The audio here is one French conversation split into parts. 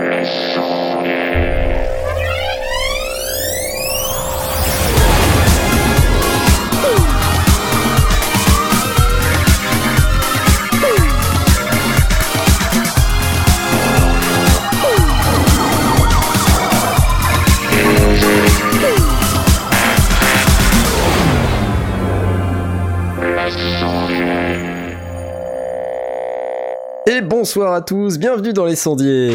Et bonsoir à tous, bienvenue dans les sondiers.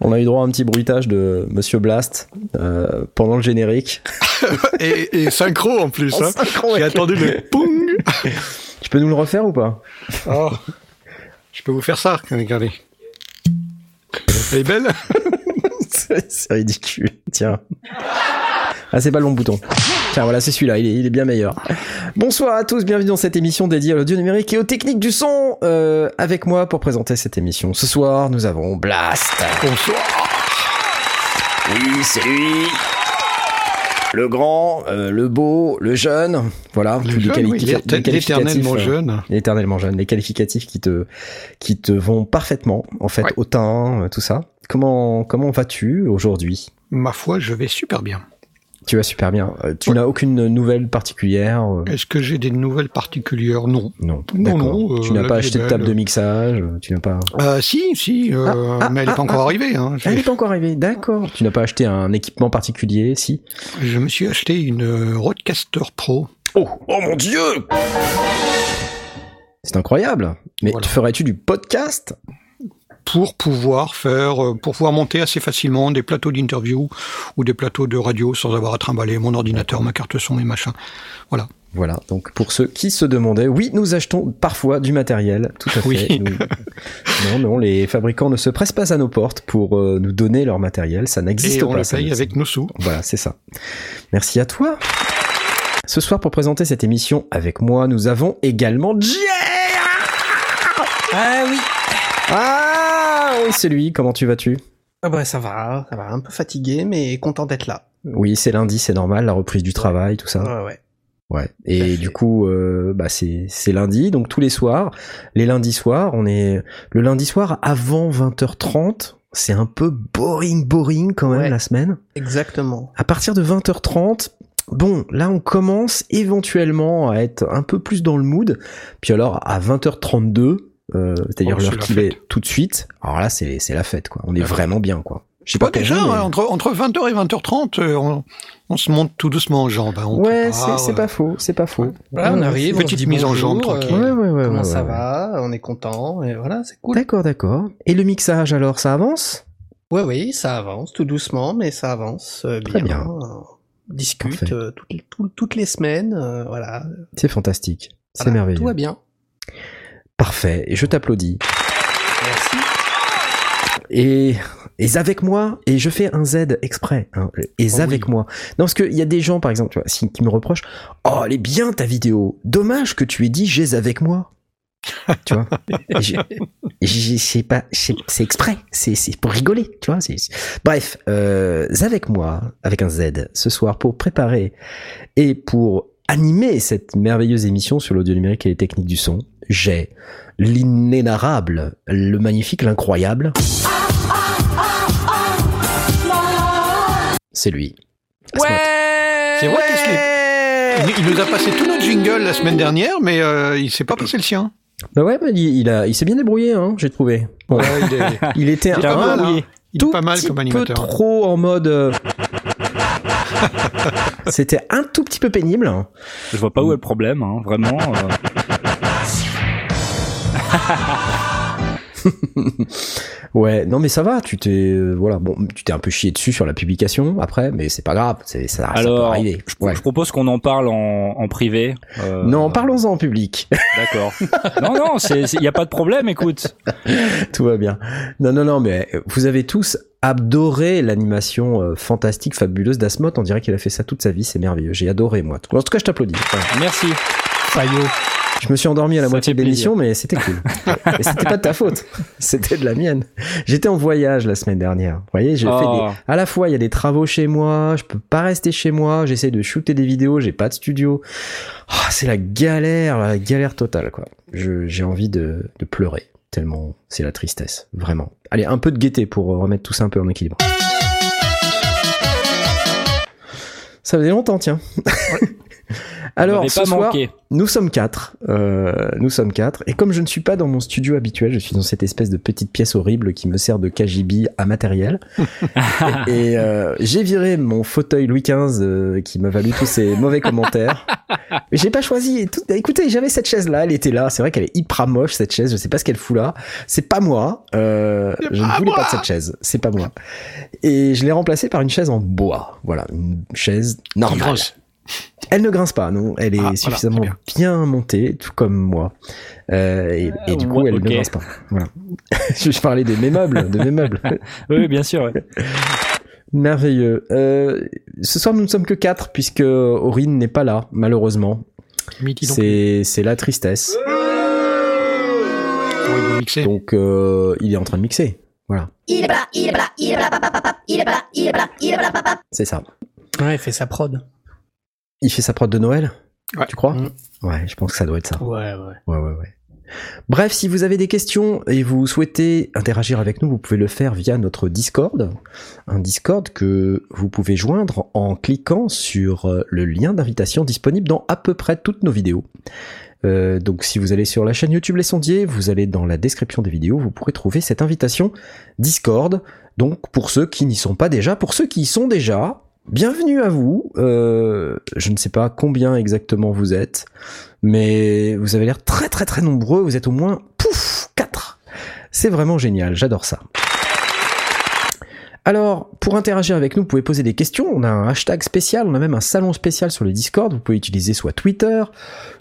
On a eu droit à un petit bruitage de Monsieur Blast euh, pendant le générique. et, et synchro en plus. En hein. synchro, J'ai attendu le poung. Tu peux nous le refaire ou pas? Oh. Je peux vous faire ça, regardez. Elle est belle C'est c'est ridicule, tiens. Ah, c'est pas le bon bouton. Voilà, c'est celui-là, il est, il est bien meilleur. Bonsoir à tous, bienvenue dans cette émission dédiée à l'audio numérique et aux techniques du son. Euh, avec moi pour présenter cette émission. Ce soir, nous avons Blast. Bonsoir. Oui, c'est lui. Le grand, euh, le beau, le jeune. Voilà, Le tous les oui, qualificatifs, l'éternellement euh, jeune. Éternellement jeune, les qualificatifs qui te, qui te vont parfaitement, en fait, Ouais. au teint, euh, tout ça. Comment, comment vas-tu aujourd'hui? Ma foi, je vais super bien. Tu vas super bien. Euh, tu Ouais. n'as aucune nouvelle particulière euh, Est-ce que j'ai des nouvelles particulières? Non. Non, Non, euh, tu n'as pas acheté de table de mixage, tu n'as pas... Euh, si, si, Ah, ah, mais elle n'est ah, pas encore ah. arrivée. Hein. Elle n'est pas encore arrivée, d'accord. Tu n'as pas acheté un équipement particulier, si? Je me suis acheté une Rodecaster Pro. Oh, oh mon dieu C'est incroyable. Mais Voilà. ferais-tu du podcast? Pour pouvoir faire, euh, pour pouvoir monter assez facilement des plateaux d'interview ou des plateaux de radio sans avoir à trimballer mon ordinateur, ma carte son et machin. Voilà. Voilà, donc pour ceux qui se demandaient, oui, nous achetons parfois du matériel, tout à fait. Oui. Nous- Non, non, les fabricants ne se pressent pas à nos portes pour euh, nous donner leur matériel, ça n'existe Et pas. on le ça paye avec nos sous. Voilà, c'est ça. Merci à toi. Ce soir, pour présenter cette émission avec moi, nous avons également Jay Ah oui. Ah oui, c'est lui, comment tu vas-tu? Ah bah ça va, ça va, un peu fatigué, mais content d'être là. Oui, c'est lundi, c'est normal, la reprise du travail, tout ça. Ouais, ouais. Ouais. Et du coup, euh, bah c'est c'est lundi, donc tous les soirs, les lundis soirs, on est le lundi soir avant 20h30. C'est un peu boring, boring quand même Ouais. la semaine. Exactement. À partir de 20h30, bon, là on commence éventuellement à être un peu plus dans le mood. Puis alors à 20h32, euh, c'est-à-dire Oh, qui fête. est tout de suite. Alors là c'est c'est la fête quoi. On est vraiment bien quoi. Je sais Pas déjà, vous, mais- entre, entre 20h et 20h30, euh, on, on se monte tout doucement en jambes. hein, Ouais, c'est c'est euh, pas faux, c'est pas faux. Voilà, on arrive, petite on mise en bonjour, jambe, tranquille. Ouais, ouais, ouais. comment ouais, ça ouais. va On est content, et voilà, c'est cool. D'accord, d'accord. Et le mixage alors, ça avance? Ouais, oui, ça avance, tout doucement, mais ça avance euh, bien. Très bien. On discute euh, toutes, toutes les semaines, euh, voilà. C'est fantastique. C'est Voilà, merveilleux. Tout va bien. Parfait. Et je t'applaudis. Merci. Et, et avec moi, et je fais un Z exprès, hein, et Oh avec oui. moi. Non, parce qu'il y a des gens, par exemple, tu vois, si- qui me reprochent, oh, elle est bien ta vidéo. Dommage que tu aies dit j'ai avec moi. tu vois? C'est pas, c'est exprès, c'est c'est pour rigoler, tu vois? Bref, euh, avec moi, avec un Z, ce soir pour préparer et pour animer cette merveilleuse émission sur l'audio numérique et les techniques du son, j'ai l'inénarrable, le magnifique, l'incroyable. C'est lui. Asmat. C'est vrai qu'il se l'est- Il, il nous a passé tout notre jingle la semaine dernière, mais euh, il s'est pas passé le sien. Bah ouais, mais il, il a, il s'est bien débrouillé, hein, j'ai trouvé. Ouais, il est, il était il est un pas mal, tout hein. Il est pas mal comme animateur. peu trop en mode. euh, C'était un tout petit peu pénible. Je vois pas où est le problème, hein, vraiment. euh. Ouais, non mais ça va, tu t'es euh, voilà, bon, tu t'es un peu chié dessus sur la publication après, mais c'est pas grave, c'est ça, ça peut Alors, arriver. je, Ouais. je propose qu'on en parle en, en privé. euh, Non, parlons-en en public. D'accord. non, non, il y a pas de problème. Écoute, Tout va bien. Non, non, non, mais vous avez tous adoré l'animation euh, fantastique, fabuleuse d'Asmot. On dirait qu'il a fait ça toute sa vie, c'est merveilleux. J'ai adoré moi. En tout cas, je t'applaudis. Voilà. merci. Fayot. Je me suis endormi à la Ça moitié de l'émission, mais c'était cool. Et c'était pas de ta faute, c'était de la mienne. J'étais en voyage la semaine dernière. Vous voyez, j'ai Oh. fait des... À la fois, il y a des travaux chez moi, je peux pas rester chez moi, j'essaie de shooter des vidéos, j'ai pas de studio. Ah, c'est la galère, la galère totale, quoi. Je- J'ai envie de, de pleurer. tellement c'est la tristesse, vraiment. Allez, un peu de gaieté pour remettre tout ça un peu en équilibre. Ça faisait longtemps, tiens. Alors, ce pas soir, manqué. nous sommes quatre. Euh, nous sommes quatre. Et comme je ne suis pas dans mon studio habituel, je suis dans cette espèce de petite pièce horrible qui me sert de KGB à matériel. et et, euh, j'ai viré mon fauteuil Louis XV euh, qui m'a valu tous ces mauvais commentaires. Mais j'ai pas choisi. Tout... Écoutez, j'avais cette chaise là, elle était là. C'est vrai qu'elle est hyper moche cette chaise. Je sais pas ce qu'elle fout là. C'est pas moi. Euh, je ne voulais pas de cette chaise. C'est pas moi. Et je l'ai remplacée par une chaise en bois. Voilà, une chaise normale. Grosse. Elle ne grince pas, non. Elle est Ah, voilà, suffisamment bien. montée, tout comme moi. Euh, et, et du coup, ouais, elle ne grince pas. Voilà. je parlais de mes meubles, de mes meubles. Oui, bien sûr. ouais. Merveilleux. Euh, ce soir, nous ne sommes que quatre puisque Aurine n'est pas là, malheureusement. C'est c'est la tristesse. Ouais. Donc, euh, il est en train de mixer. Voilà, Il est là, il est là, il est là, il est là, il est là, il est là, c'est ça. Ouais, il fait sa prod. Il fait sa prod de Noël Ouais. Tu crois? Mm. Ouais, je pense que ça doit être ça. Ouais, ouais. Ouais, ouais, ouais. Bref, si vous avez des questions et vous souhaitez interagir avec nous, vous pouvez le faire via notre Discord. Un Discord que vous pouvez joindre en cliquant sur euh, le lien d'invitation disponible dans à peu près toutes nos vidéos. Euh, donc si vous allez sur la chaîne YouTube Les Sondiers, vous allez dans la description des vidéos, vous pourrez trouver cette invitation Discord. Donc pour ceux qui n'y sont pas déjà, pour ceux qui y sont déjà, bienvenue à vous. Euh, je ne sais pas combien exactement vous êtes, mais vous avez l'air très très très nombreux. Vous êtes au moins pouf 4. C'est vraiment génial, j'adore ça. Alors, pour interagir avec nous, vous pouvez poser des questions. On a un hashtag spécial, on a même un salon spécial sur le Discord. Vous pouvez utiliser soit Twitter,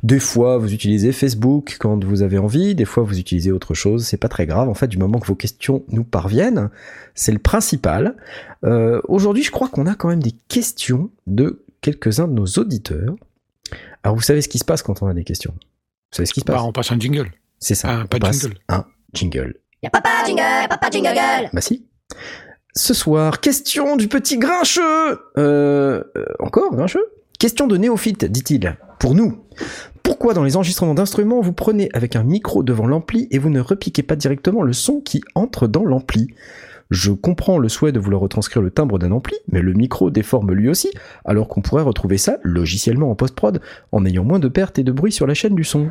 des fois vous utilisez Facebook quand vous avez envie, des fois vous utilisez autre chose. C'est pas très grave. En fait, du moment que vos questions nous parviennent, c'est le principal. Euh, Aujourd'hui, je crois qu'on a quand même des questions de quelques-uns de nos auditeurs. Alors, vous savez ce qui se passe quand on a des questions? Vous savez ce qui se Bah, passe on passe un jingle. C'est ça. ah, pas on passe jingle. Un jingle. Y'a papa jingle, papa jingle. Bah si. Ce soir, question du petit grincheux. Euh, euh, encore grincheux? Question de néophyte, dit-il. Pour nous. Pourquoi dans les enregistrements d'instruments, vous prenez avec un micro devant l'ampli et vous ne repiquez pas directement le son qui entre dans l'ampli? Je comprends le souhait de vouloir retranscrire le timbre d'un ampli, mais le micro déforme lui aussi, alors qu'on pourrait retrouver ça logiciellement en post-prod, en ayant moins de pertes et de bruit sur la chaîne du son.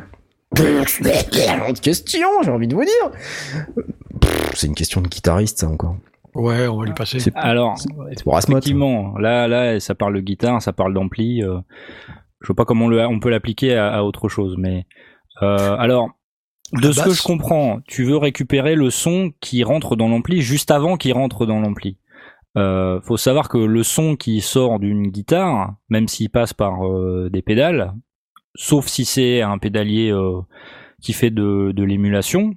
Question, j'ai envie de vous dire. C'est une question de guitariste, ça encore. Ouais, on va lui passer. C'est Alors, c'est pour Asmoth. effectivement, là, là, ça parle de guitare, ça parle d'ampli. euh, je vois pas comment on, le, on peut l'appliquer à, à autre chose, mais euh, alors. De La ce que je comprends, tu veux récupérer le son qui rentre dans l'ampli juste avant qu'il rentre dans l'ampli. Euh, faut savoir que le son qui sort d'une guitare, même s'il passe par euh, des pédales, sauf si c'est un pédalier euh, qui fait de, de l'émulation,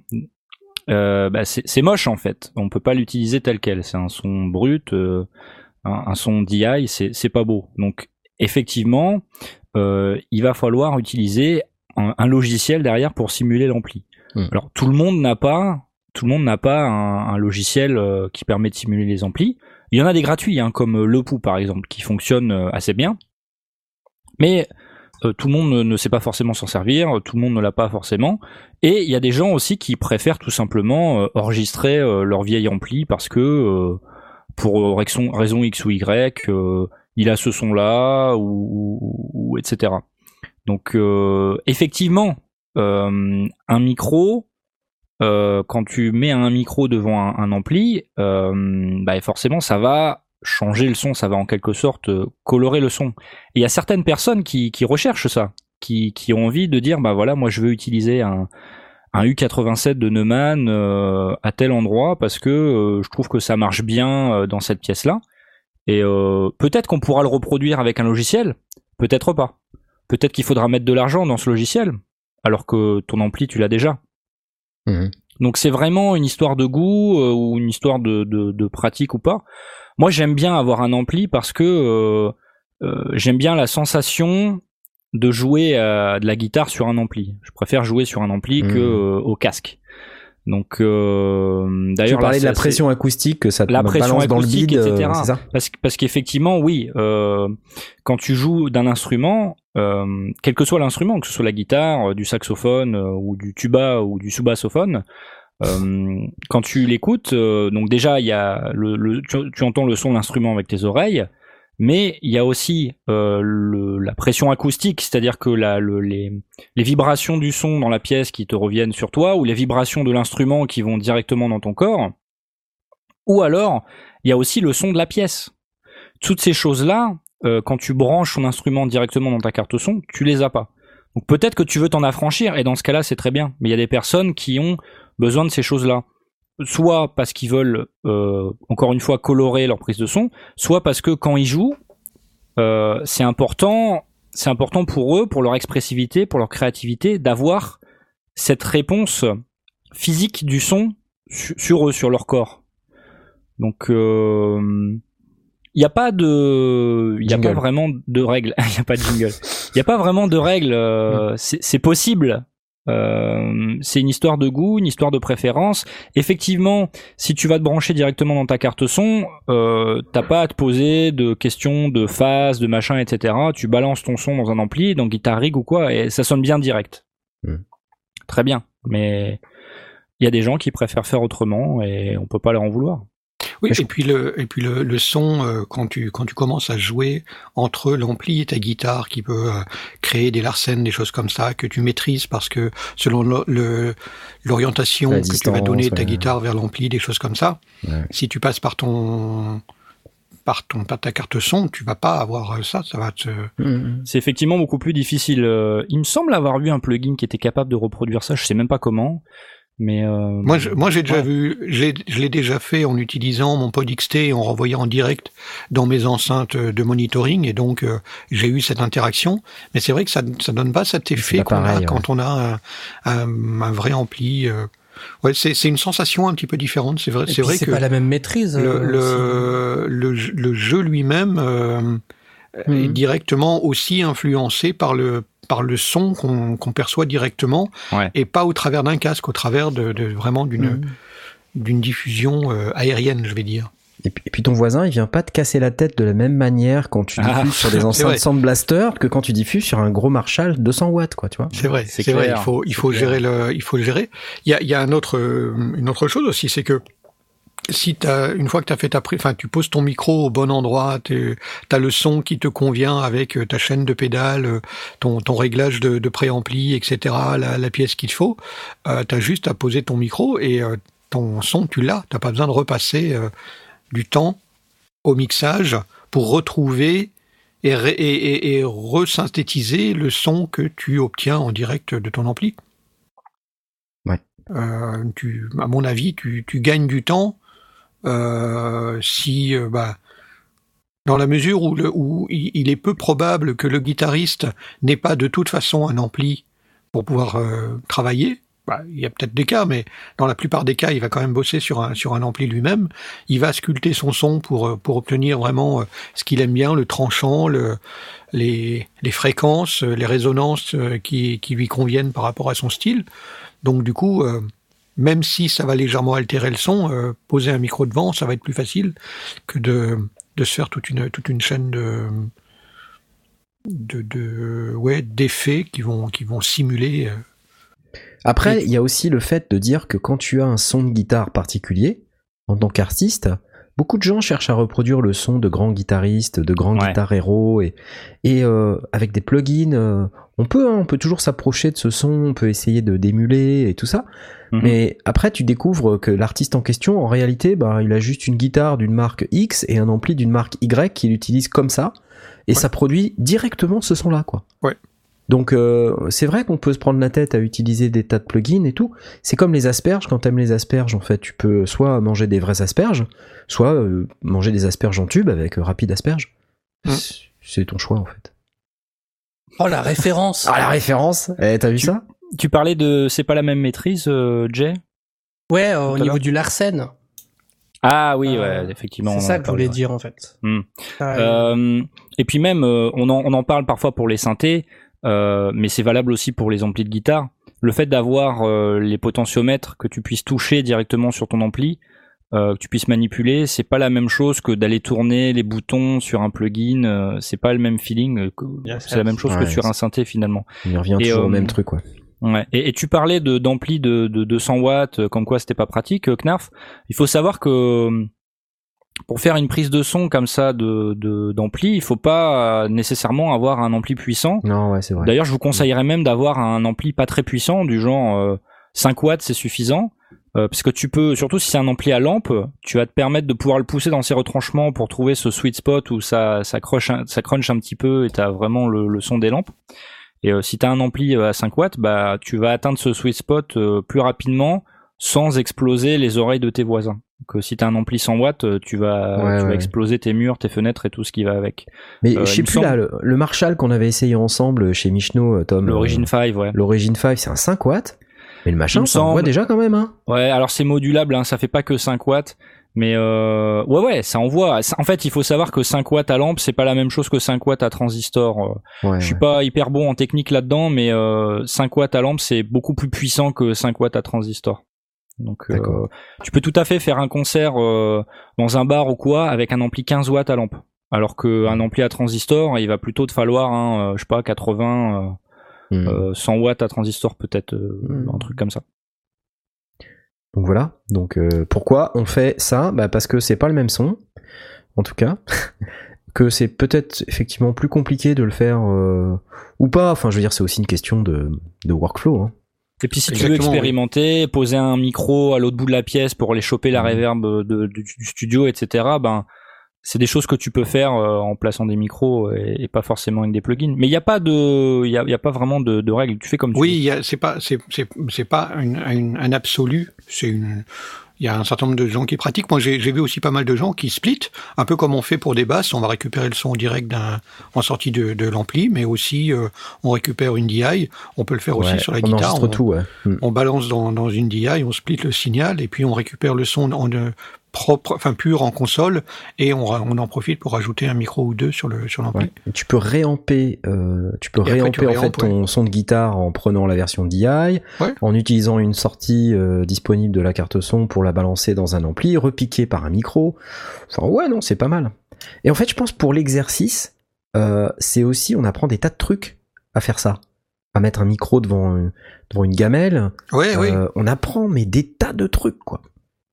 euh, bah, c'est moche en fait. On peut pas l'utiliser tel quel. C'est un son brut, euh, un, un son DI, c'est pas beau. Donc effectivement, euh, il va falloir utiliser un, un logiciel derrière pour simuler l'ampli. Hmm. Alors tout le monde n'a pas, tout le monde n'a pas un, un logiciel qui permet de simuler les amplis. Il y en a des gratuits, hein, comme Le Pou par exemple, qui fonctionnent euh, assez bien. Mais euh, tout le monde ne, sait pas forcément s'en servir, tout le monde ne l'a pas forcément. Et il y a des gens aussi qui préfèrent tout simplement euh, enregistrer euh, leur vieil ampli parce que euh, pour euh, raison, X ou Y, euh, il a ce son-là ou, ou- etc. Donc euh, effectivement, euh, un micro, euh, quand tu mets un micro devant un, un ampli, euh, bah forcément ça va changer le son, ça va en quelque sorte euh, colorer le son. Et il y a certaines personnes qui, qui recherchent ça, qui, qui ont envie de dire bah voilà moi je veux utiliser un, un U87 de Neumann euh, à tel endroit parce que euh, je trouve que ça marche bien euh, dans cette pièce là. Et euh, peut-être qu'on pourra le reproduire avec un logiciel, peut-être pas. Peut-être qu'il faudra mettre de l'argent dans ce logiciel, alors que ton ampli tu l'as déjà. Mhm. Donc c'est vraiment une histoire de goût euh, ou une histoire de, de, de pratique ou pas. Moi j'aime bien avoir un ampli parce que euh, euh, j'aime bien la sensation de jouer à de la guitare sur un ampli. Je préfère jouer sur un ampli Mhm. que euh, au casque. Donc euh, Tu d'ailleurs là, parlais de la pression acoustique que ça te La pression balance dans le acoustique, bide, etc. ça parce, que- parce qu'effectivement, oui, euh, quand tu joues d'un instrument, euh, quel que soit l'instrument, que ce soit la guitare, du saxophone ou du tuba ou du sous-bassophone, Euh, quand tu l'écoutes, euh, donc déjà il y a le, le- tu, tu entends le son de l'instrument avec tes oreilles, mais il y a aussi euh, le- la pression acoustique, c'est-à-dire que la, le- les, les vibrations du son dans la pièce qui te reviennent sur toi, ou les vibrations de l'instrument qui vont directement dans ton corps, ou alors il y a aussi le son de la pièce. Toutes ces choses-là, euh, quand tu branches ton instrument directement dans ta carte son, tu les as pas. Donc peut-être que tu veux t'en affranchir, et dans ce cas-là, c'est très bien. Mais il y a des personnes qui ont besoin de ces choses-là. Soit parce qu'ils veulent, euh, encore une fois, colorer leur prise de son, soit parce que quand ils jouent, euh, c'est important, c'est important pour eux, pour leur expressivité, pour leur créativité, d'avoir cette réponse physique du son su- sur eux, sur leur corps. Donc, euh, il n'y a pas de, il a pas vraiment de règles. Il n'y a pas de jingle. Il n'y a pas vraiment de règles. euh, c'est possible. Euh, c'est une histoire de goût, une histoire de préférence. Effectivement, si tu vas te brancher directement dans ta carte son, euh, t'as pas à te poser de questions de phase, de machin, etc. Tu balances ton son dans un ampli, dans Guitar Rig ou quoi, et ça sonne bien direct. Très bien. Mais il y a des gens qui préfèrent faire autrement et on peut pas leur en vouloir. Oui, je- et puis le et puis le, le son euh, quand tu quand tu commences à jouer entre l'ampli et ta guitare qui peut euh, créer des larcènes, des choses comme ça que tu maîtrises parce que selon l'orientation que tu vas donner de ta ouais. guitare vers l'ampli, des choses comme ça. Ouais. Si tu passes par ton par ton par ta carte son, tu vas pas avoir euh, ça, ça va te Mhm. C'est effectivement beaucoup plus difficile. Euh, il me semble avoir vu un plugin qui était capable de reproduire ça. Je sais même pas comment, mais euh, Moi, je, moi, j'ai déjà ouais. vu, j'ai, je l'ai déjà fait en utilisant mon pod XT et en renvoyant en direct dans mes enceintes de monitoring, et donc euh, j'ai eu cette interaction. Mais c'est vrai que ça, ça donne pas cet effet qu'on a quand on a un, un, un vrai ampli. euh. Ouais, c'est, c'est une sensation un petit peu différente. C'est vrai, Et c'est puis, vrai c'est que pas la même maîtrise. le, euh, le, le, jeu- le jeu lui-même est Mhm. directement aussi influencé par le par le son qu'on qu'on perçoit directement Ouais. et pas au travers d'un casque, au travers de, de vraiment d'une Mhm. d'une diffusion euh, aérienne, je vais dire. Et puis, et puis ton voisin, il vient pas te casser la tête de la même manière quand tu Ah. diffuses sur des enceintes. Sound Blaster que quand tu diffuses sur un gros Marshall 200 watts, quoi, tu vois. C'est vrai, C'est c'est vrai. Il faut il faut gérer le il faut le gérer. Il y a il y a un autre euh, une autre chose aussi, c'est que si t'as une fois que tu as fait ta enfin tu poses ton micro au bon endroit, tu as le son qui te convient avec euh, ta chaîne de pédale, euh, ton, ton réglage de, de préampli, etc., la, la pièce qu'il te faut, euh, tu as juste à poser ton micro et euh, ton son tu l'as, t'as pas besoin de repasser euh, du temps au mixage pour retrouver et, ré- et, et, et resynthétiser le son que tu obtiens en direct de ton ampli. Ouais. Euh, tu, à mon avis, tu, tu gagnes du temps si, euh, bah, dans la mesure où, le, il est peu probable que le guitariste n'ait pas de toute façon un ampli pour pouvoir euh, travailler. Bah, il y a peut-être des cas, mais dans la plupart des cas, il va quand même bosser sur un, sur un ampli lui-même. Il va sculpter son son pour, euh, pour obtenir vraiment euh, ce qu'il aime bien, le tranchant, le, les, les fréquences, euh, les résonances euh, qui, qui lui conviennent par rapport à son style. Donc du coup, euh, même si ça va légèrement altérer le son, euh, poser un micro devant, ça va être plus facile que de, de se faire toute une, toute une chaîne de, de, de ouais, d'effets qui vont, qui vont simuler. euh, Après, il y a aussi le fait de dire que quand tu as un son de guitare particulier, en tant qu'artiste, beaucoup de gens cherchent à reproduire le son de grands guitaristes, de grands Ouais. guitares héros, et, et euh, avec des plugins, euh, on peut, hein, on peut toujours s'approcher de ce son, on peut essayer de d'émuler et tout ça. Mhm. Mais après, tu découvres que l'artiste en question, en réalité, bah, il a juste une guitare d'une marque X et un ampli d'une marque Y qu'il utilise comme ça, et Ouais. ça produit directement ce son-là, quoi. Ouais. Donc euh, c'est vrai qu'on peut se prendre la tête à utiliser des tas de plugins et tout. C'est comme les asperges. Quand t'aimes les asperges, en fait, tu peux soit manger des vraies asperges, soit euh, manger des asperges en tube avec euh, rapide asperge. C'est- C'est ton choix en fait. Oh, la référence Ah la référence Eh, T'as vu Tu- ça? Tu parlais de c'est pas la même maîtrise, euh, Jay? Ouais, euh, au niveau du Larsen. Ah oui, Euh, ouais, effectivement. C'est ça que je voulais ouais. dire, en fait. Hmm. Ah, Euh, et puis même, euh, on, en, on en parle parfois pour les synthés, euh, mais c'est valable aussi pour les amplis de guitare. Le fait d'avoir euh, les potentiomètres que tu puisses toucher directement sur ton ampli, euh, que tu puisses manipuler, c'est pas la même chose que d'aller tourner les boutons sur un plugin. euh, c'est pas le même feeling. euh, C'est la même chose Ouais, que sur un synthé finalement. On y revient Et, toujours au même truc quoi. Ouais. Et, et tu parlais de d'ampli de, de 200 watts, euh, comme quoi c'était pas pratique, euh, Knarf. Il faut savoir que euh, pour faire une prise de son comme ça de de- d'ampli, il faut pas nécessairement avoir un ampli puissant. Non, ouais, c'est vrai. D'ailleurs, je vous conseillerais même d'avoir un ampli pas très puissant, du genre euh, 5 watts, c'est suffisant. Euh, parce que tu peux, surtout si c'est un ampli à lampe, tu vas te permettre de pouvoir le pousser dans ses retranchements pour trouver ce sweet spot où ça, ça, crunch, un, ça crunch un petit peu et t'as vraiment le, le son des lampes. Et euh, si t'as un ampli euh, à 5 watts, bah tu vas atteindre ce sweet spot euh, plus rapidement sans exploser les oreilles de tes voisins. Euh, si t'as un ampli 100 watts, tu vas, Ouais, tu vas exploser tes murs, tes fenêtres et tout ce qui va avec. Mais Euh, je sais plus semble- là, le, le Marshall qu'on avait essayé ensemble chez Michno, Tom. L'Origin euh, 5, ouais. L'Origin 5, c'est un 5 watts. Mais le machin, ça envoie semble. déjà quand même, hein. Ouais, alors c'est modulable, hein, ça fait pas que 5 watts, mais euh, ouais, ouais, ça envoie. En fait, il faut savoir que 5 watts à lampe, c'est pas la même chose que 5 watts à transistor. Euh, Ouais, Je suis ouais. pas hyper bon en technique là-dedans, mais euh, 5 watts à lampe, c'est beaucoup plus puissant que 5 watts à transistor. Donc, euh, tu peux tout à fait faire un concert euh, dans un bar ou quoi avec un ampli 15 watts à lampe. Alors qu'un ampli à transistor, il va plutôt te falloir, un, euh, je sais pas, 80, Hmm. euh, euh, 100 watts à transistor peut-être, euh, Hmm. un truc comme ça. Donc voilà. Donc euh, pourquoi on fait ça? Bah Parce que c'est pas le même son, en tout cas. que c'est peut-être effectivement plus compliqué de le faire euh, ou pas. Enfin, je veux dire, c'est aussi une question de, de workflow. Hein. Et puis si tu veux oui. expérimenter, poser un micro à l'autre bout de la pièce pour aller choper la Mhm. reverb de- du, du studio, etc. Ben c'est des choses que tu peux faire euh, en plaçant des micros et, et pas forcément avec des plugins. Mais il n'y a pas de, il y a, il y a pas vraiment de, de règles. Tu fais comme tu Oui, veux. il y a- c'est pas c'est c'est c'est pas une, une- un absolu. C'est une il y a un certain nombre de gens qui pratiquent. Moi, j'ai j'ai vu aussi pas mal de gens qui split, un peu comme on fait pour des basses. On va récupérer le son en direct d'un en sortie de, de l'ampli, mais aussi euh, on récupère une DI. On peut le faire aussi sur la on guitare. On- tout, ouais. Hmm. on balance dans, dans une DI, on split le signal et puis on récupère le son en euh, propre, enfin pur en console et on, en profite pour rajouter un micro ou deux sur le sur l'ampli. Ouais. Tu peux réamper, euh, tu peux réamper en fait ton son de guitare en prenant la version DI, en utilisant une sortie euh, disponible de la carte son pour la balancer dans un ampli, repiquer par un micro. Enfin ouais, non, c'est pas mal. Et en fait, je pense pour l'exercice, euh, c'est aussi on apprend des tas de trucs à faire ça, à mettre un micro devant devant une gamelle. Ouais, oui. On apprend mais des tas de trucs quoi.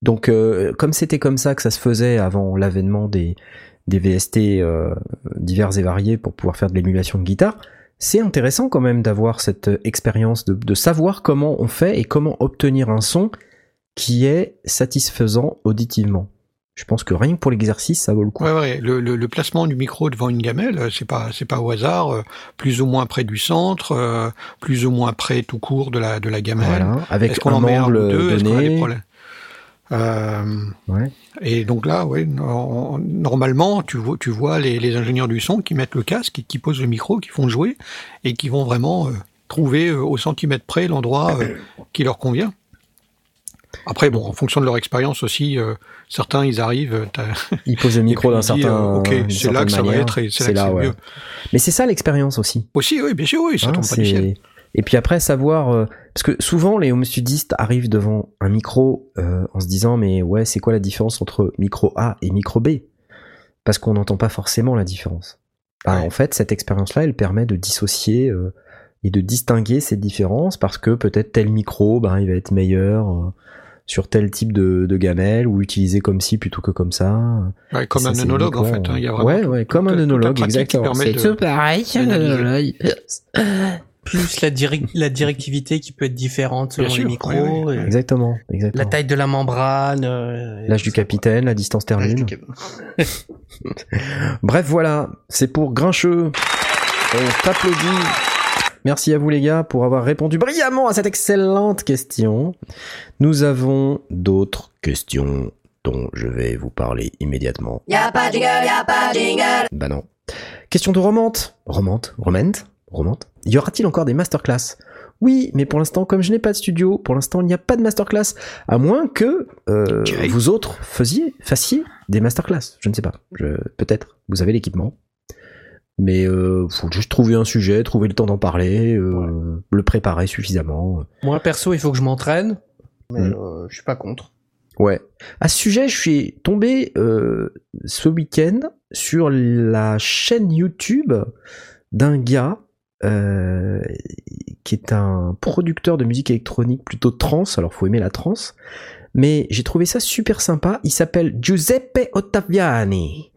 Donc euh, comme c'était comme ça que ça se faisait avant l'avènement des des VST euh, divers et variés pour pouvoir faire de l'émulation de guitare, c'est intéressant quand même d'avoir cette euh, expérience de, de savoir comment on fait et comment obtenir un son qui est satisfaisant auditivement. Je pense que rien que pour l'exercice, ça vaut le coup. Ouais, ouais. Le, le, le placement du micro devant une gamelle, euh, c'est pas c'est pas au hasard. euh, Plus ou moins près du centre, euh, plus ou moins près tout court de la de la gamelle. Voilà, avec un en met un ou angle donné. Euh, Ouais. Et donc là, ouais, no- normalement, tu vois, tu vois les, les ingénieurs du son qui mettent le casque, qui posent le micro, qui font jouer, et qui vont vraiment euh, trouver euh, au centimètre près l'endroit qui leur convient. Après, bon, en fonction de leur expérience aussi, euh, certains ils arrivent, euh, t'as- Il pose le micro d'un certain. euh, ok, c'est là que ça va être et c'est là que c'est ouais. mieux. Mais c'est ça l'expérience aussi. aussi, oui, bien sûr, oui, ça Hein, tombe pas du ciel. Et puis après savoir euh, parce que souvent les home studistes arrivent devant un micro euh, en se disant mais ouais c'est quoi la différence entre micro A et micro B? Parce qu'on n'entend pas forcément la différence. Bah, Ouais. En fait cette expérience là elle permet de dissocier euh, et de distinguer ces différences parce que peut-être tel micro ben il va être meilleur euh, sur tel type de, de gamelle ou utilisé comme ci plutôt que comme ça. Ouais, comme Ça, un c'est monologue en fait. hein, Il y a vraiment ouais tout- ouais comme un qui exactement. permet C'est de- tout pareil. Plus la, direc- la directivité qui peut être différente selon sûr, les micros, oui, oui. et Exactement exactement. la taille de la membrane. euh, L'âge du capitaine, la distance cap- Bref, voilà, c'est pour Grincheux. On t'applaudit. Merci à vous les gars pour avoir répondu brillamment à cette excellente question. Nous avons d'autres questions dont je vais vous parler immédiatement. Y'a pas de jingle, y'a pas de jingle. Bah non. Question de Romante. Romante Romente Romante Y aura-t-il encore des masterclass? Oui, mais pour l'instant, comme je n'ai pas de studio, pour l'instant, il n'y a pas de masterclass. À moins que euh, vous autres faisiez, fassiez des masterclass. Je ne sais pas. Peut-être. Vous avez l'équipement. Mais euh, faut juste trouver un sujet, trouver le temps d'en parler, euh, le préparer suffisamment. Moi perso, il faut que je m'entraîne, mais Mm. euh, je suis pas contre. Ouais. À ce sujet, je suis tombé euh, ce week-end sur la chaîne YouTube d'un gars euh, qui est un producteur de musique électronique plutôt trance. Alors faut aimer la trance, mais j'ai trouvé ça super sympa. Il s'appelle Giuseppe Ottaviani.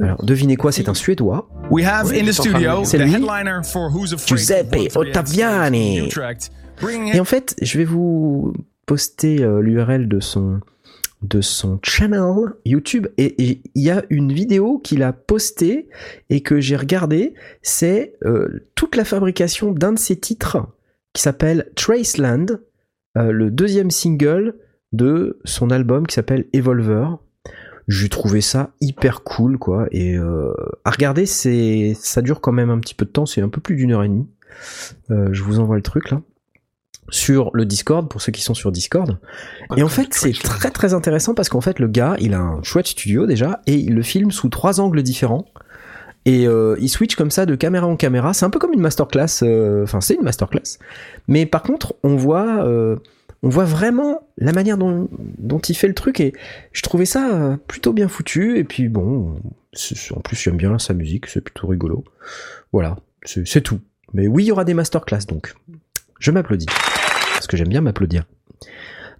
Alors devinez quoi, c'est un Suédois. We have in the studio C'est the lui. headliner for Who's Afraid? Giuseppe 138 Ottaviani. Et en fait, je vais vous poster euh, l'URL de son de son channel YouTube et il y a une vidéo qu'il a postée et que j'ai regardé, c'est euh, toute la fabrication d'un de ses titres qui s'appelle Traceland, euh, le deuxième single de son album qui s'appelle Evolver. J'ai trouvé ça hyper cool quoi et euh, à regarder ça dure quand même un petit peu de temps, c'est un peu plus d'une heure et demie. Je vous envoie le truc là sur le Discord pour ceux qui sont sur Discord. Et en fait, c'est très très intéressant parce qu'en fait, le gars, il a un chouette studio déjà et il le filme sous trois angles différents. Et euh, il switch comme ça de caméra en caméra. C'est un peu comme une masterclass. euh, Enfin, c'est une masterclass. Mais par contre, on voit, euh, on voit vraiment la manière dont, dont il fait le truc. Et je trouvais ça plutôt bien foutu. Et puis bon, en plus j'aime bien sa musique, c'est plutôt rigolo. Voilà, c'est c'est tout. Mais oui, il y aura des masterclass donc. Je m'applaudis. Parce que j'aime bien m'applaudir.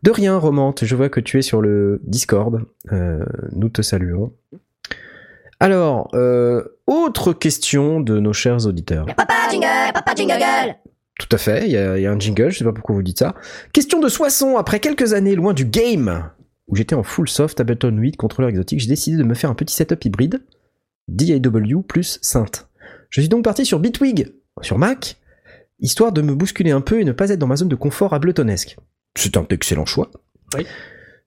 De rien, Romante, je vois que tu es sur le Discord. Euh, nous te saluons. Alors, euh, autre question de nos chers auditeurs. Papa jingle, papa jingle. Tout à fait, il y, a il y a un jingle, je sais pas pourquoi vous dites ça. Question de Soisson, après quelques années loin du game, où j'étais en full soft Ableton 8, contrôleur exotique, j'ai décidé de me faire un petit setup hybride, DAW plus synth. Je suis donc parti sur Bitwig, sur Mac, histoire de me bousculer un peu et ne pas être dans ma zone de confort abletonesque. C'est un excellent choix. Oui.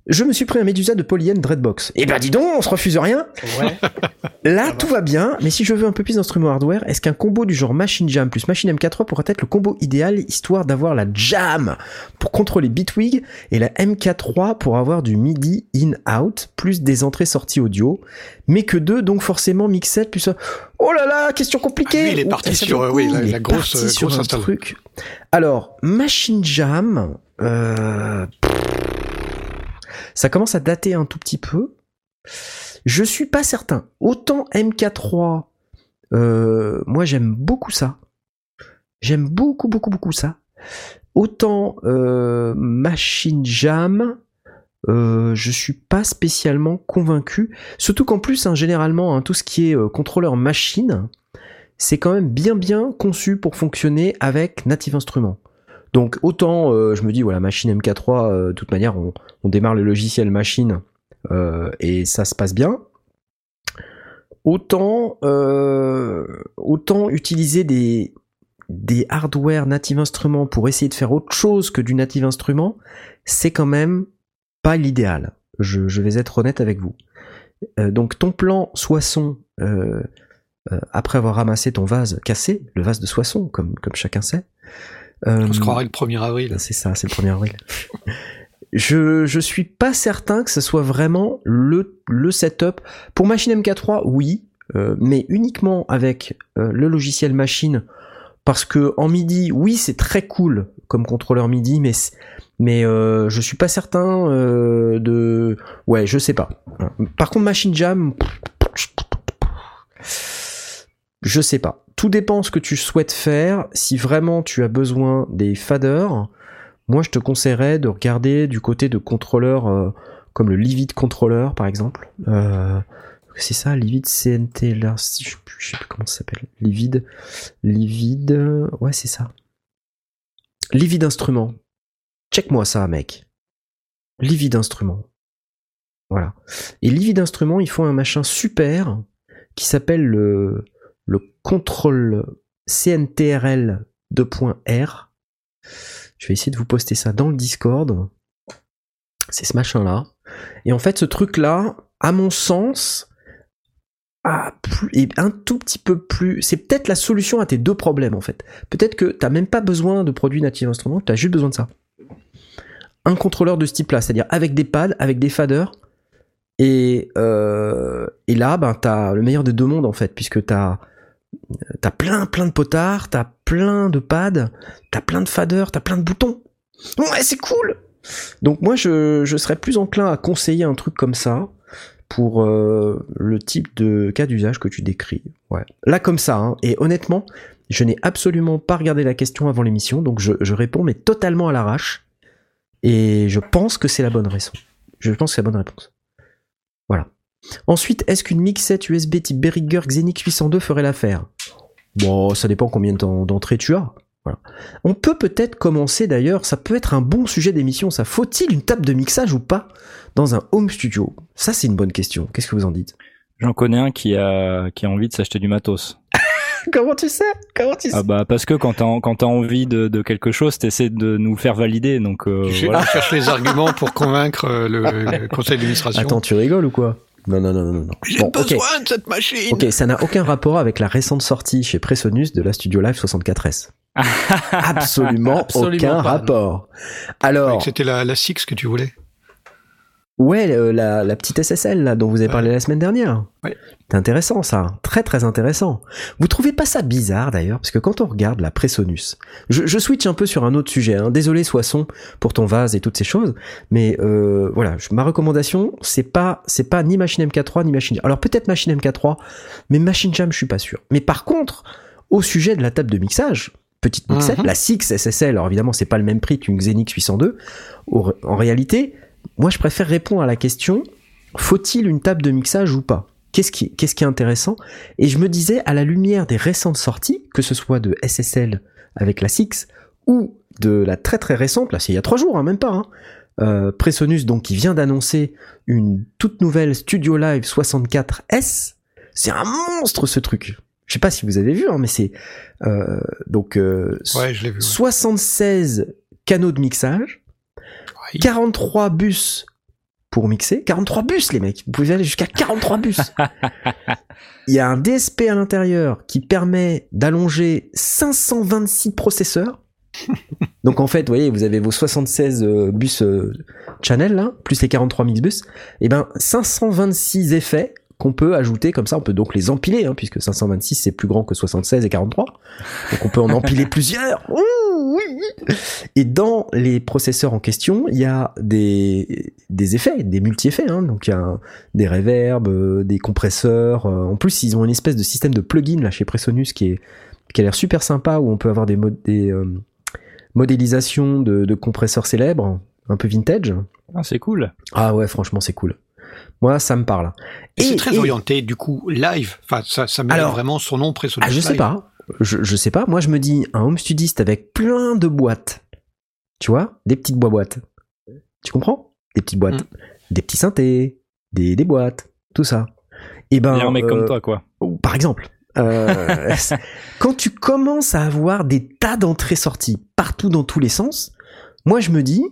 Je me suis pris un Medusa de Polyene Dreadbox. Eh ben dis donc, on se refuse rien Ouais. Là, tout va bien, mais si je veux un peu plus d'instruments hardware, est-ce qu'un combo du genre Machine Jam plus Machine MK3 pourrait être le combo idéal, histoire d'avoir la jam pour contrôler Bitwig et la MK3 pour avoir du MIDI in-out plus des entrées-sorties audio, mais que deux, donc forcément mixette plus... Oh là là, question compliquée Ah, lui, il est parti sur, euh, oui, la- grosse, euh, sur grosse un truc. Alors, Machine Jam... Euh... Ça commence à dater un tout petit peu. Je suis pas certain. Autant MK3, euh, moi j'aime beaucoup ça. J'aime beaucoup, beaucoup, beaucoup ça. Autant euh, Machine Jam, euh, je suis pas spécialement convaincu. Surtout qu'en plus, hein, généralement, hein, tout ce qui est euh, contrôleur machine, c'est quand même bien bien conçu pour fonctionner avec Native Instruments. Donc autant euh, je me dis voilà machine MK3 euh, de toute manière on, on démarre le logiciel machine euh, et ça se passe bien. Autant autant utiliser des des hardware native instruments pour essayer de faire autre chose que du native instrument, c'est quand même pas l'idéal. Je, je vais être honnête avec vous. Donc ton plan Soissons, euh, après avoir ramassé ton vase cassé, le vase de Soissons, comme, comme chacun sait. Euh, On se croirait le 1er avril. c'est ça, c'est le 1er avril. je, je suis pas certain que ce soit vraiment le, le setup. Pour Machine MK3, oui, euh, mais uniquement avec euh, le logiciel machine. Parce que en MIDI, oui, c'est très cool comme contrôleur MIDI, mais mais euh, je suis pas certain euh, de. Ouais, je sais pas. Par contre, Machine Jam, je sais pas. Tout dépend ce que tu souhaites faire. Si vraiment tu as besoin des faders, moi je te conseillerais de regarder du côté de contrôleurs euh, comme le Livid Controller par exemple. Euh, c'est ça, Livid CNT là, je, sais sais plus comment ça s'appelle. Livid, Livid, ouais c'est ça. Livid Instrument. Check-moi ça mec. Livid Instrument. Voilà. Et Livid Instrument, ils font un machin super qui s'appelle le, le contrôle CNTRL 2.R. Je vais essayer de vous poster ça dans le Discord. C'est ce machin-là. Et en fait, ce truc-là, à mon sens, est un tout petit peu plus. C'est peut-être la solution à tes deux problèmes, en fait. Peut-être que t'as même pas besoin de produits Native Instruments, tu as juste besoin de ça. Un contrôleur de ce type-là, c'est-à-dire avec des pads, avec des faders. Et, euh, et là, ben, t'as le meilleur des deux mondes, en fait, puisque t'as T'as plein plein de potards, t'as plein de pads, t'as plein de faders, t'as plein de boutons. Ouais, c'est cool. Donc moi, je, je serais plus enclin à conseiller un truc comme ça pour euh, le type de cas d'usage que tu décris. Ouais. Là comme ça. hein. Et honnêtement, Je n'ai absolument pas regardé la question avant l'émission, donc je, je réponds, mais totalement à l'arrache. Et je pense que c'est la bonne raison. Je pense que c'est la bonne réponse. Voilà. Ensuite, est-ce qu'une mixette USB type Behringer Xenix 802 ferait l'affaire? Bon, ça dépend combien de temps d'entrée tu as. Voilà. On peut peut-être commencer d'ailleurs, ça peut être un bon sujet d'émission, ça. Faut-il une table de mixage ou pas dans un home studio? Ça, c'est une bonne question. Qu'est-ce que vous en dites? J'en connais un qui a qui a envie de s'acheter du matos. Comment tu sais? Comment tu sais Ah bah parce que quand t'as quand t'as envie de, de quelque chose, t'essaies de nous faire valider. Donc euh, voilà. cherche les arguments pour convaincre euh, le, le conseil d'administration. Attends, tu rigoles ou quoi? Non, non, non, non, non. J'ai Bon, besoin de cette machine. Ok, ça n'a aucun rapport avec la récente sortie chez Presonus de la Studio Live 64S. Absolument, Absolument aucun pas. rapport. Alors, C'était la, la Six que tu voulais. Ouais, euh, la, la petite SSL là dont vous avez parlé la semaine dernière. Ouais. C'est intéressant ça, très très intéressant. Vous trouvez pas ça bizarre d'ailleurs? Parce que quand on regarde la Presonus, je, je switch un peu sur un autre sujet. Hein. Désolé Soisson pour ton vase et toutes ces choses, mais euh, voilà, je- ma recommandation c'est pas c'est pas ni Machine MK3 ni Machine. Alors peut-être Machine MK3, mais Machine Jam je suis pas sûr. Mais par contre, au sujet de la table de mixage, petite mixette, Mhm. la Six SSL, alors évidemment c'est pas le même prix qu'une Xenix 802. Au- En réalité, moi je préfère répondre à la question faut-il une table de mixage ou pas? Qu'est-ce qui, qu'est-ce qui est intéressant? Et je me disais, à la lumière des récentes sorties, que ce soit de SSL avec la Six ou de la très très récente, là c'est il y a trois jours, hein, même pas, hein, euh, Presonus donc qui vient d'annoncer une toute nouvelle Studio Live 64S, c'est un monstre ce truc. Je sais pas si vous avez vu, hein, mais c'est euh, donc euh, Ouais, je l'ai vu. ouais. 76 canaux de mixage, Ouais. 43 bus pour mixer. 43 bus, les mecs. Vous pouvez aller jusqu'à 43 bus. Il y a un DSP à l'intérieur qui permet d'allonger 526 processeurs. Donc en fait, vous voyez, vous avez vos 76 euh, bus euh, channel là, plus les 43 mix bus. Et ben 526 effets qu'on peut ajouter comme ça. On peut donc les empiler, hein, puisque 526 c'est plus grand que 76 et 43. Donc on peut en empiler plusieurs. Ouh, oui. Et dans les processeurs en question, il y a des, des effets, des multi-effets. Hein. Donc il y a un- des reverbs, euh, des compresseurs. euh, en plus, ils ont une espèce de système de plugin là chez Presonus qui est qui a l'air super sympa où on peut avoir des, mod- des euh, modélisations de, de compresseurs célèbres, un peu vintage. Ah, c'est cool. Ah ouais, franchement, c'est cool. Moi, ça me parle. Et c'est très et- orienté, du coup, live. Enfin, ça, ça met Alors- vraiment son nom Presonus Ah, je sais pas. Je, je sais pas. Moi, je me dis un home studiste avec plein de boîtes. Tu vois Des petites boîtes. Tu comprends? Des petites boîtes. Mm. Des petits synthés. Des, des boîtes. Tout ça. Et ben. Il y a un mec euh, comme toi, quoi. par exemple, euh, quand tu commences à avoir des tas d'entrées-sorties partout dans tous les sens, moi je me dis,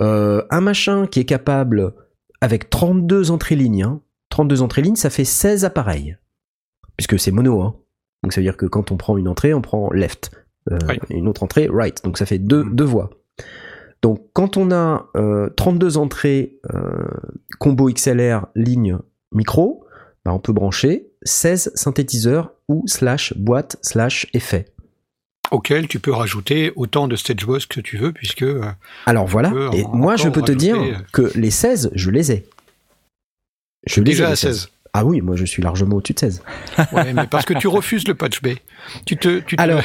euh, un machin qui est capable, avec 32 entrées lignes, hein, 32 entrées lignes, ça fait 16 appareils. Puisque c'est mono, hein. Donc ça veut dire que quand on prend une entrée, on prend left. Euh, Oui. et Une autre entrée, right. Donc ça fait deux, Mm. deux voix. Donc quand on a euh, 32 entrées euh, combo XLR ligne micro, bah, on peut brancher 16 synthétiseurs ou slash boîte slash effet. Auquel tu peux rajouter autant de stage boss que tu veux, puisque euh, Alors voilà, et moi je peux te dire euh, que les 16, je les ai. Je les ai, déjà les à 16. Ah oui, moi je suis largement au-dessus de 16. Ouais, mais parce que tu refuses le patch B. Tu te, tu te- Alors,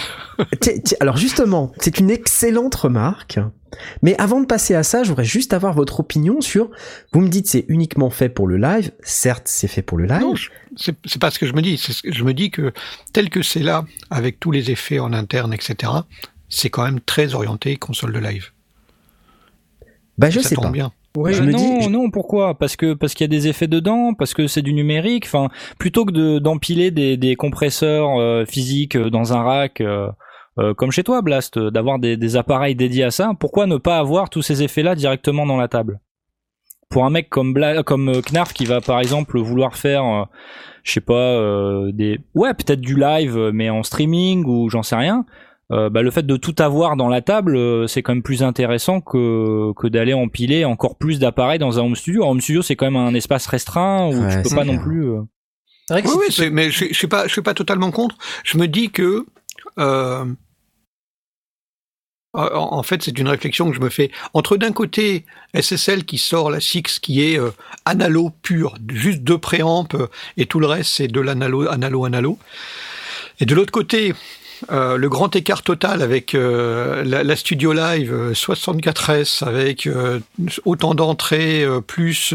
alors justement, c'est une excellente remarque. Mais avant de passer à ça, je voudrais juste avoir votre opinion sur. Vous me dites c'est uniquement fait pour le live. Certes, c'est fait pour le live. Non, c'est pas ce que je me dis. ce que Je me dis que tel que c'est là, avec tous les effets en interne, etc., c'est quand même très orienté console de live. bah je ça sais tombe pas. bien. Ouais, Je me non, dis- je- non, pourquoi? Parce que parce qu'il y a des effets dedans, parce que c'est du numérique. Enfin, plutôt que de d'empiler des, des compresseurs euh, physiques euh, dans un rack, euh, euh, comme chez toi, Blast, d'avoir des, des appareils dédiés à ça. Pourquoi ne pas avoir tous ces effets-là directement dans la table? Pour un mec comme Bla comme Knarf qui va par exemple vouloir faire, euh, je sais pas, euh, des ouais peut-être du live, mais en streaming ou j'en sais rien. Euh, bah, le fait de tout avoir dans la table, euh, c'est quand même plus intéressant que, que d'aller empiler encore plus d'appareils dans un home studio. Un home studio, c'est quand même un espace restreint où Ouais, tu peux pas clair. non plus. euh, C'est vrai que Oui, tu mais je, je suis pas, je suis pas totalement contre. Je me dis que, euh, en, en fait, c'est une réflexion que je me fais entre d'un côté SSL qui sort la Six qui est euh, analo pur, juste deux préamps euh, et tout le reste c'est de l'analo, analo, analo. Et de l'autre côté, euh, le grand écart total avec euh, la, Studio Live euh, 64S avec euh, autant d'entrées plus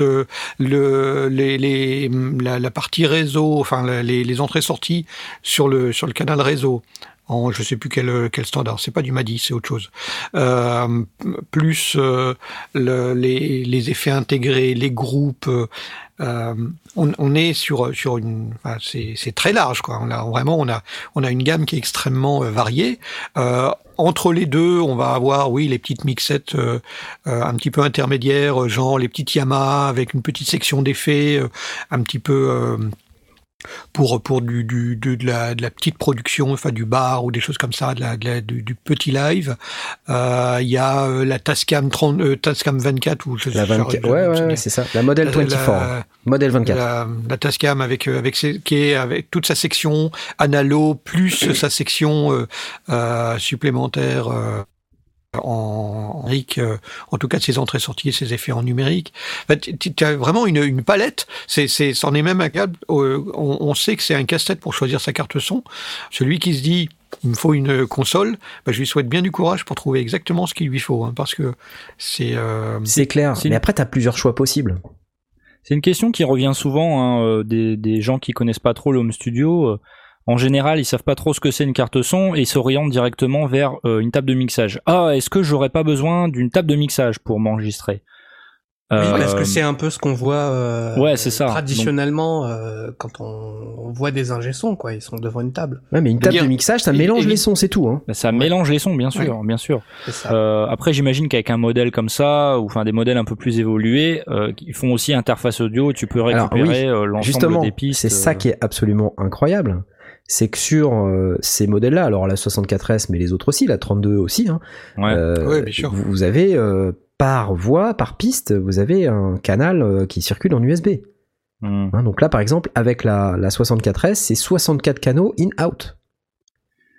le les, la, partie réseau, enfin les, les entrées-sorties sur le sur le canal réseau. En, je sais plus quel, quel standard, c'est pas du MADI, c'est autre chose. Euh, plus euh, le- les, les effets intégrés, les groupes, euh, euh, on, on est sur sur une, enfin, c'est très large quoi. On a vraiment on a on a une gamme qui est extrêmement euh, variée. Euh, entre les deux, on va avoir oui les petites mixettes un petit peu intermédiaires, genre les petites Yamaha avec une petite section d'effets, un petit peu pour pour du, du de, de la de la petite production, enfin du bar ou des choses comme ça, de la, de la- du, du petit live. Euh, Il y a euh, la Tascam 30, euh, Tascam 24 ou je La je- 24, je- ouais, ouais, ouais, c'est ça. La modèle La- 24. la- modèle 24. la, la Tascam avec euh, avec ses, qui est avec toute sa section analo plus sa section euh, euh, supplémentaire euh, en numérique, euh, en tout cas de ses entrées-sorties et ses effets en numérique. En fait, tu tu as vraiment une, une palette. C'est, c'est, c'en est même agréable. Euh, on, on sait que c'est un casse-tête pour choisir sa carte son. Celui qui se dit il me faut une console, bah, je lui souhaite bien du courage pour trouver exactement ce qu'il lui faut, hein, parce que c'est euh, C'est clair. c'est une- Mais après, t'as plusieurs choix possibles. C'est une question qui revient souvent hein, euh, des, des gens qui connaissent pas trop le home studio. En général, ils savent pas trop ce que c'est une carte son et ils s'orientent directement vers euh, une table de mixage. Ah, est-ce que j'aurais pas besoin d'une table de mixage pour m'enregistrer? Oui, Euh, parce que c'est un peu ce qu'on voit euh, Ouais, c'est ça. traditionnellement euh, quand on, on voit des ingé sons, quoi. Ils sont devant une table. Ouais, mais une table Dire- de mixage, ça et- mélange et- les sons, c'est tout. Hein. bah, ça mélange les sons, bien sûr, bien sûr. C'est ça. Euh, après, j'imagine qu'avec un modèle comme ça, ou enfin des modèles un peu plus évolués, euh, qui font aussi interface audio, tu peux Alors, récupérer euh, l'ensemble Justement, des pistes. c'est ça euh, qui est absolument incroyable. C'est que sur euh, ces modèles-là, alors la 64S, mais les autres aussi, la 32 aussi, hein, Ouais. euh, Ouais, bien sûr. vous vous avez euh, par voie, par piste, vous avez un canal euh, qui circule en USB. Hmm. Hein, donc là, par exemple, avec la, la 64S, c'est 64 canaux in-out.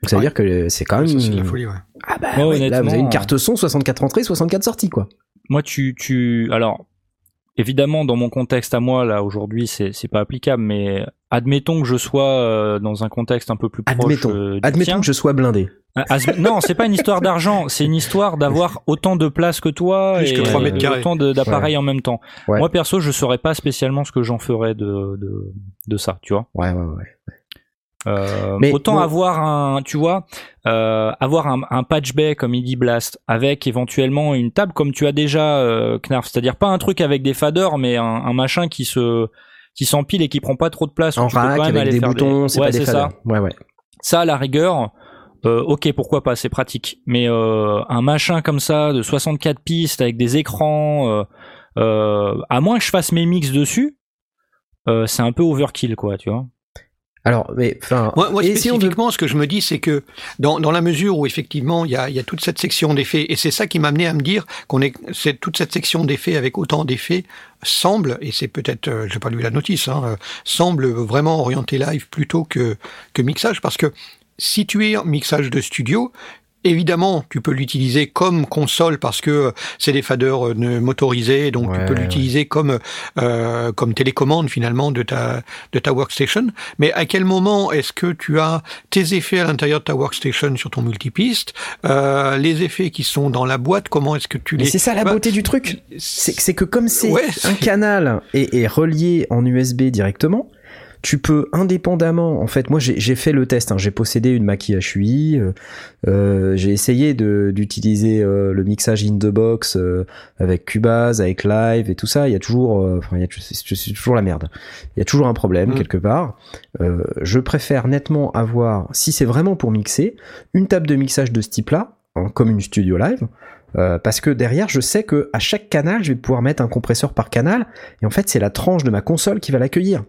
Donc ça veut Ouais. dire que c'est quand même... ça, c'est de la folie. Ouais. Ah bah Ouais, ouais, là, vous avez une carte son, 64 entrées, 64 sorties, quoi. moi tu tu alors évidemment dans mon contexte à moi là aujourd'hui c'est c'est pas applicable mais admettons que je sois euh, dans un contexte un peu plus proche Admettons, euh, du admettons tien. que je sois blindé. Ah, as- non c'est pas une histoire d'argent c'est une histoire d'avoir autant de place que toi Plus et que trois mètres carrés. autant d'appareils en même temps Ouais. moi perso je saurais pas spécialement ce que j'en ferais de, de de ça tu vois Ouais, ouais, ouais. Euh, Mais autant avoir un, tu vois, euh, avoir un, un patch bay comme il dit Blast, avec éventuellement une table comme tu as déjà euh, Knarf, c'est-à-dire pas un truc avec des faders, mais un, un machin qui se qui s'empile et qui prend pas trop de place. En peux quand rack, même avec des boutons, c'est ouais, pas des faders. ça. Ouais, ouais. Ça, à la rigueur, euh, ok, pourquoi pas, c'est pratique. Mais euh, un machin comme ça de 64 pistes avec des écrans, euh, euh, à moins que je fasse mes mix dessus, c'est un peu overkill, quoi, tu vois. Alors, mais enfin, Moi, moi essayons de spécifiquement, ce que je me dis, c'est que dans, dans la mesure où effectivement il y a, il y a toute cette section d'effets, et c'est ça qui m'a amené à me dire qu'on est c'est toute cette section d'effets avec autant d'effets semble, et c'est peut-être, euh, j'ai pas lu la notice, hein, euh, semble vraiment orienté live plutôt que que mixage, parce que si tu es en mixage de studio, Évidemment, tu peux l'utiliser comme console parce que c'est des faders euh, motorisés, donc Ouais, tu peux ouais. l'utiliser comme euh, comme télécommande finalement de ta de ta workstation. Mais à quel moment est-ce que tu as tes effets à l'intérieur de ta workstation sur ton multipiste, euh, les effets qui sont dans la boîte, comment est-ce que tu Mais les c'est ça la Bah, beauté du truc. C'est que comme c'est Ouais, un canal et est relié en USB directement, tu peux indépendamment. En fait, moi j'ai fait le test. hein, j'ai possédé une Mackie HUI. euh, euh, j'ai essayé de d'utiliser euh, le mixage in the box euh, avec Cubase, avec Live et tout ça. Il y a toujours, euh, enfin, il y a c'est c'est toujours la merde. Il y a toujours un problème Mm. quelque part. Euh, je préfère nettement avoir, si c'est vraiment pour mixer, une table de mixage de ce type-là, hein, comme une Studio Live. Euh, parce que derrière, je sais que à chaque canal, je vais pouvoir mettre un compresseur par canal, et en fait, c'est la tranche de ma console qui va l'accueillir.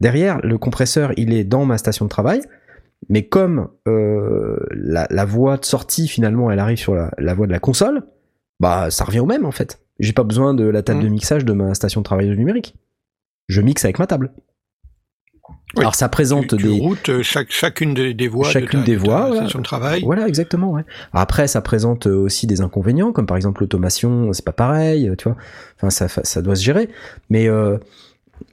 Derrière, le compresseur, il est dans ma station de travail, mais comme euh, la, la voix de sortie finalement, elle arrive sur la, la voix de la console, bah ça revient au même en fait. J'ai pas besoin de la table de mixage de ma station de travail de numérique. Je mixe avec ma table. Oui. Alors ça présente tu, tu des, routes euh, chaque, chacune des, des voies Chacune de ta, des de voies, voilà. de travail. Voilà, exactement. Ouais. Après, ça présente euh, aussi des inconvénients, comme par exemple l'automation, c'est pas pareil, euh, tu vois. Enfin, ça, ça doit se gérer. Mais euh,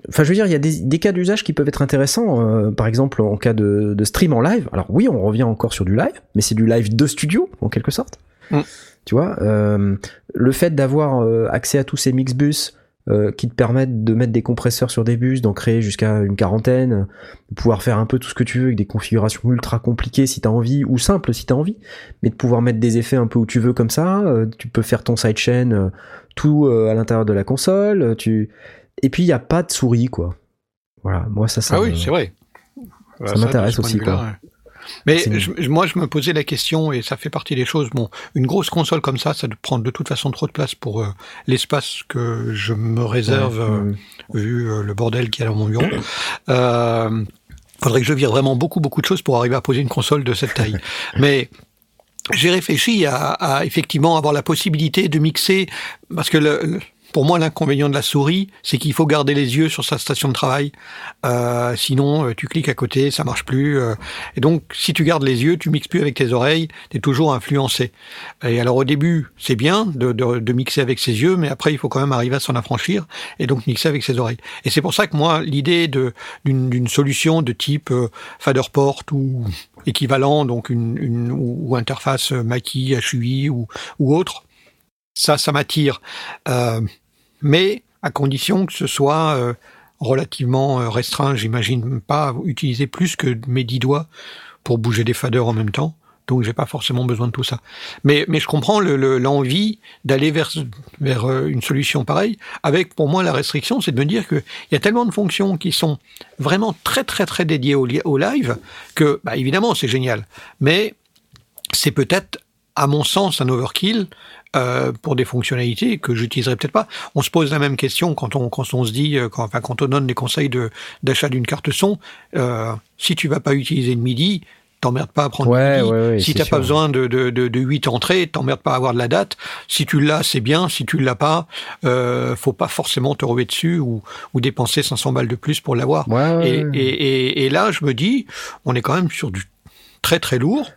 enfin, je veux dire, il y a des, des cas d'usage qui peuvent être intéressants. euh, par exemple, en cas de, de stream en live. Alors oui, on revient encore sur du live, mais c'est du live de studio en quelque sorte. Mm. Tu vois, euh, le fait d'avoir euh, accès à tous ces mixbus euh, qui te permettent de mettre des compresseurs sur des bus, d'en créer jusqu'à une quarantaine, de pouvoir faire un peu tout ce que tu veux avec des configurations ultra compliquées si t'as envie, ou simples si t'as envie, mais de pouvoir mettre des effets un peu où tu veux comme ça. euh, tu peux faire ton sidechain euh, tout euh, à l'intérieur de la console. euh, Tu et puis il y a pas de souris quoi. Voilà, moi ça ça. Ah oui, c'est vrai. ça m'intéresse ce point aussi, quoi. ouais. Mais je- je- moi, je me posais la question, et ça fait partie des choses. Bon, une grosse console comme ça, ça prend de toute façon trop de place pour euh, l'espace que je me réserve, Ouais, euh, vu euh, le bordel qu'il y a dans mon bureau. Euh, faudrait que je vire vraiment beaucoup, beaucoup de choses pour arriver à poser une console de cette taille. Mais j'ai réfléchi à, à effectivement avoir la possibilité de mixer, parce que le, le- pour moi, l'inconvénient de la souris, c'est qu'il faut garder les yeux sur sa station de travail. Euh, sinon, euh, tu cliques à côté, ça marche plus. euh. et donc, si tu gardes les yeux, tu mixes plus avec tes oreilles, tu es toujours influencé. Et alors, au début, c'est bien de, de, de mixer avec ses yeux, mais après, il faut quand même arriver à s'en affranchir et donc mixer avec ses oreilles. Et c'est pour ça que moi, l'idée d'une solution de type euh, Faderport ou équivalent, donc une, une ou, interface Mackie, HUI ou, ou autre, ça, ça m'attire. Euh, mais à condition que ce soit euh, relativement euh, restreint. J'imagine pas utiliser plus que mes dix doigts pour bouger des faders en même temps. Donc j'ai pas forcément besoin de tout ça. Mais, je comprends le- le- l'envie d'aller vers, euh, une solution pareille. Avec pour moi la restriction, c'est de me dire qu'il y a tellement de fonctions qui sont vraiment très très très dédiées au, au live que bah, évidemment c'est génial. Mais c'est peut-être à mon sens un overkill euh, pour des fonctionnalités que j'utiliserai peut-être pas. On se pose la même question quand on quand on se dit euh, quand, enfin quand on donne des conseils de d'achat d'une carte son. Euh, si tu vas pas utiliser de MIDI, t'emmerdes pas à prendre Ouais, MIDI. ouais, ouais, si t'as pas besoin de de de, de 8 entrées, t'emmerdes pas à avoir de la date. Si tu l'as, c'est bien. Si tu l'as pas, euh, faut pas forcément te ruer dessus ou ou dépenser 500 balles de plus pour l'avoir. Ouais, ouais, Et, ouais. et, et, et là, je me dis, on est quand même sur du très très lourd.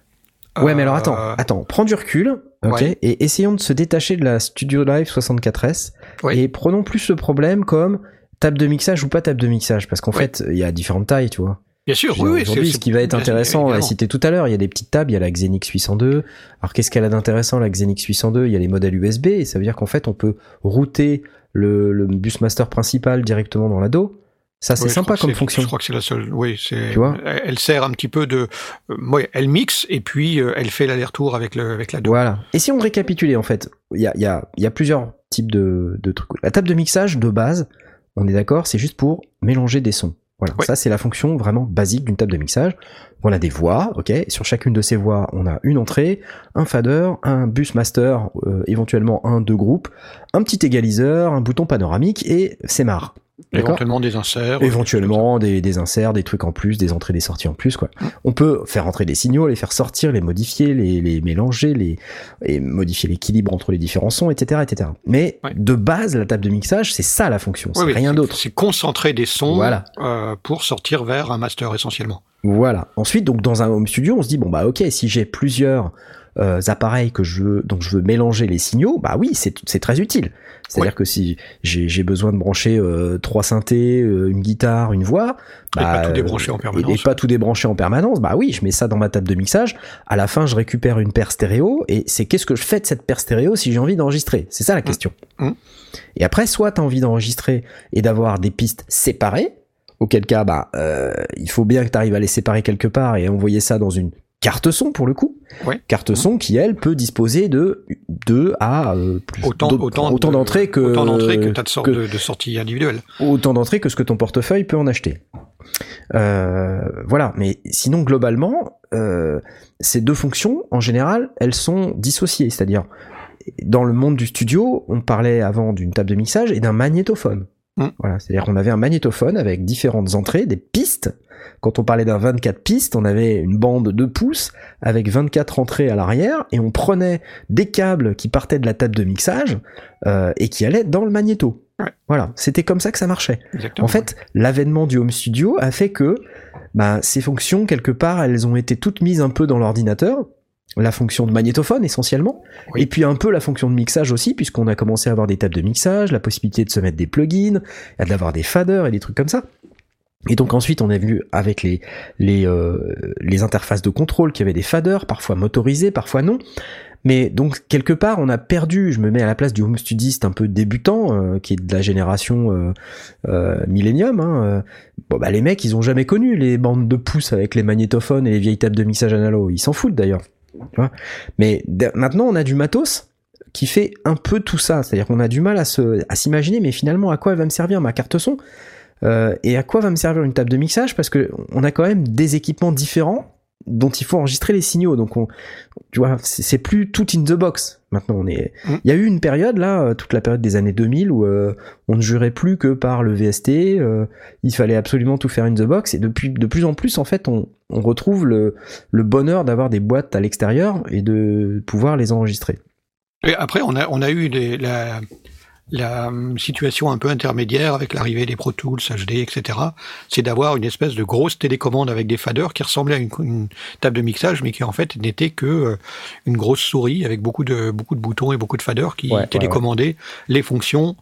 Ouais, mais alors Euh, attends, attends, prends du recul, ok, Ouais. et essayons de se détacher de la Studio Live 64S Ouais. et prenons plus le problème comme table de mixage ou pas table de mixage, parce qu'en Ouais. fait, il y a différentes tailles, tu vois. Bien sûr, oui. Aujourd'hui, ce qui va être intéressant, on l'a cité tout à l'heure, il y a des petites tables, il y a la Xenix 802. Alors qu'est-ce qu'elle a d'intéressant la Xenix 802 Il y a les modèles USB, et ça veut dire qu'en fait, on peut router le, le busmaster principal directement dans l'ado. Ça, c'est Oui, sympa comme fonction. Je crois que c'est la seule. Oui, c'est. Tu vois elle, sert un petit peu de. euh, ouais, elle mixe et puis euh, elle fait l'aller-retour avec le avec la. Voilà. Et si on récapitulait, en fait, il y a, il y, a, il y a plusieurs types de, de trucs. La table de mixage, de base, on est d'accord, c'est juste pour mélanger des sons. Voilà, ça c'est la fonction vraiment basique d'une table de mixage. On a des voix, ok. Sur chacune de ces voix, on a une entrée, un fader, un bus master, euh, éventuellement un deux groupes, un petit égaliseur, un bouton panoramique et c'est marre. Éventuellement des inserts. Éventuellement des, des inserts, des trucs en plus, des entrées, des sorties en plus, quoi. On peut faire entrer des signaux, les faire sortir, les modifier, les, les mélanger, les, et modifier l'équilibre entre les différents sons, etc., etc. Mais Ouais. de base, la table de mixage, c'est ça la fonction, c'est Oui, rien d'autre. C'est concentrer des sons Voilà. euh, pour sortir vers un master essentiellement. Voilà. Ensuite, donc dans un home studio, on se dit bon bah ok, si j'ai plusieurs euh, appareils que je veux, donc je veux mélanger les signaux, bah oui, c'est c'est très utile. C'est-à-dire que si j'ai j'ai besoin de brancher euh, trois synthés, euh, une guitare, une voix, Et pas tout euh, débrancher en permanence. Et, pas tout débrancher en permanence, bah oui, je mets ça dans ma table de mixage. À la fin, je récupère une paire stéréo et c'est qu'est-ce que je fais de cette paire stéréo si j'ai envie d'enregistrer? C'est ça la question. Mmh. Et après, soit tu as envie d'enregistrer et d'avoir des pistes séparées, auquel cas, bah, euh, il faut bien que tu arrives à les séparer quelque part et envoyer ça dans une carte son pour le coup. Ouais. Carte son qui, elle, peut disposer de 2 à euh, plus Autant, autant, autant de- d'entrées que, autant d'entrées que de, de, de sorties individuelles. autant d'entrées que ce que ton portefeuille peut en acheter. Euh, voilà, mais sinon globalement, euh, ces deux fonctions, en général, elles sont dissociées. C'est-à-dire, dans le monde du studio, on parlait avant d'une table de mixage et d'un magnétophone. Mm. Voilà, c'est-à-dire qu'on avait un magnétophone avec différentes entrées, des pistes. Quand on parlait d'un 24 pistes, on avait une bande de pouces avec 24 entrées à l'arrière et on prenait des câbles qui partaient de la table de mixage euh, et qui allaient dans le magnéto. Ouais. Voilà, c'était comme ça que ça marchait. Exactement. En fait, l'avènement du home studio a fait que bah, ces fonctions, quelque part, elles ont été toutes mises un peu dans l'ordinateur. La fonction de magnétophone essentiellement, Oui. et puis un peu la fonction de mixage aussi, puisqu'on a commencé à avoir des tables de mixage, la possibilité de se mettre des plugins, d'avoir des faders et des trucs comme ça. Et donc ensuite on est venu avec les les euh, les interfaces de contrôle qui avaient des faders, parfois motorisés, parfois non. Mais donc quelque part on a perdu, je me mets à la place du home studiste un peu débutant, euh, qui est de la génération euh, euh, millénium. Hein, euh. bon bah les mecs ils ont jamais connu les bandes de pouces avec les magnétophones et les vieilles tables de mixage analo, ils s'en foutent d'ailleurs. Mais maintenant on a du matos qui fait un peu tout ça, c'est-à-dire qu'on a du mal à s'imaginer mais finalement à quoi va me servir ma carte son? Euh, et à quoi va me servir une table de mixage? Parce que on a quand même des équipements différents dont il faut enregistrer les signaux. Donc, on, tu vois, c'est plus tout in the box. Maintenant, on est. Mm. Il y a eu une période là, euh, toute la période des années 2000 où euh, on ne jurait plus que par le VST. euh, il fallait absolument tout faire in the box. Et depuis, de plus en plus, en fait, on, on retrouve le, le bonheur d'avoir des boîtes à l'extérieur et de pouvoir les enregistrer. Et après, on a, on a eu des, la, la hum, situation un peu intermédiaire avec l'arrivée des Pro Tools, HD, etc. C'est d'avoir une espèce de grosse télécommande avec des faders qui ressemblait à une, une table de mixage, mais qui en fait n'était que euh, une grosse souris avec beaucoup de, beaucoup de boutons et beaucoup de faders qui Ouais, ouais, télécommandaient les fonctions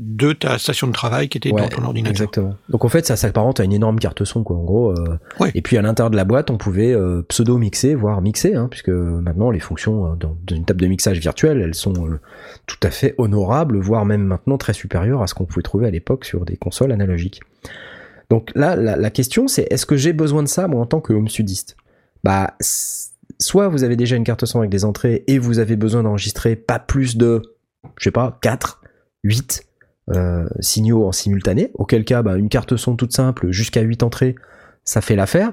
de ta station de travail qui était Ouais, dans ton ordinateur. Exactement. Donc en fait, ça s'apparente à une énorme carte son, quoi. En gros. euh, Ouais. Et puis à l'intérieur de la boîte, on pouvait euh, pseudo mixer, voire mixer, hein, puisque maintenant les fonctions euh, dans, dans une table de mixage virtuelle, elles sont euh, tout à fait honorables, voire même maintenant très supérieures à ce qu'on pouvait trouver à l'époque sur des consoles analogiques. Donc là, la, la question, c'est est-ce que j'ai besoin de ça moi en tant que home studiste Bah, soit vous avez déjà une carte son avec des entrées et vous avez besoin d'enregistrer pas plus de, je sais pas, 4, 8 euh, signaux en simultané, auquel cas bah, une carte son toute simple jusqu'à 8 entrées, ça fait l'affaire.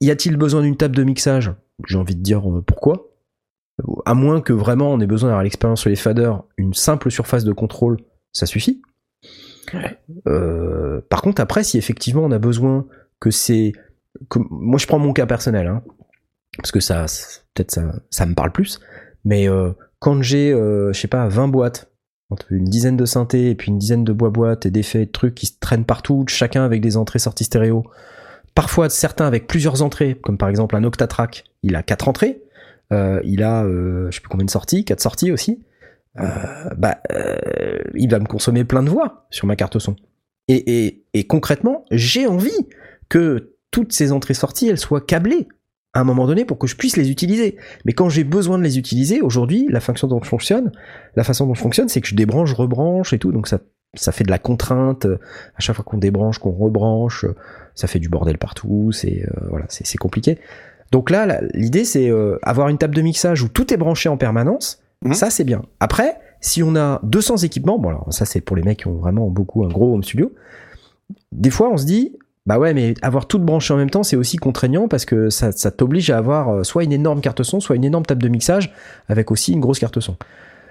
Y a-t-il besoin d'une table de mixage? J'ai envie de dire euh, pourquoi? À moins que vraiment on ait besoin d'avoir l'expérience sur les faders, une simple surface de contrôle, ça suffit. Euh, par contre, après, si effectivement on a besoin que c'est... Que... Moi je prends mon cas personnel, hein, parce que ça, peut-être ça, ça me parle plus, mais euh, quand j'ai, euh, je sais pas, 20 boîtes, entre une dizaine de synthés et puis une dizaine de bois-boîtes et d'effets et de trucs qui se traînent partout, chacun avec des entrées sorties stéréo. Parfois certains avec plusieurs entrées, comme par exemple un Octatrack, il a quatre entrées, euh, il a euh, je sais plus combien de sorties, quatre sorties aussi. Euh, bah, euh, il va me consommer plein de voix sur ma carte son. Et, et, et concrètement, j'ai envie que toutes ces entrées-sorties, elles soient câblées à un moment donné pour que je puisse les utiliser. Mais quand j'ai besoin de les utiliser, aujourd'hui, la fonction dont je fonctionne, la façon dont je fonctionne, c'est que je débranche, rebranche et tout, donc ça, ça fait de la contrainte. euh, À chaque fois qu'on débranche, qu'on rebranche, euh, ça fait du bordel partout. C'est euh, voilà, c'est compliqué. Donc là, l'idée, c'est euh, avoir une table de mixage où tout est branché en permanence. Mhm. Ça, c'est bien. Après, si on a 200 équipements, bon alors ça c'est pour les mecs qui ont vraiment beaucoup un gros home studio. Des fois, on se dit, bah ouais, mais avoir tout branché en même temps, c'est aussi contraignant parce que ça, ça t'oblige à avoir euh, soit une énorme carte son, soit une énorme table de mixage avec aussi une grosse carte son.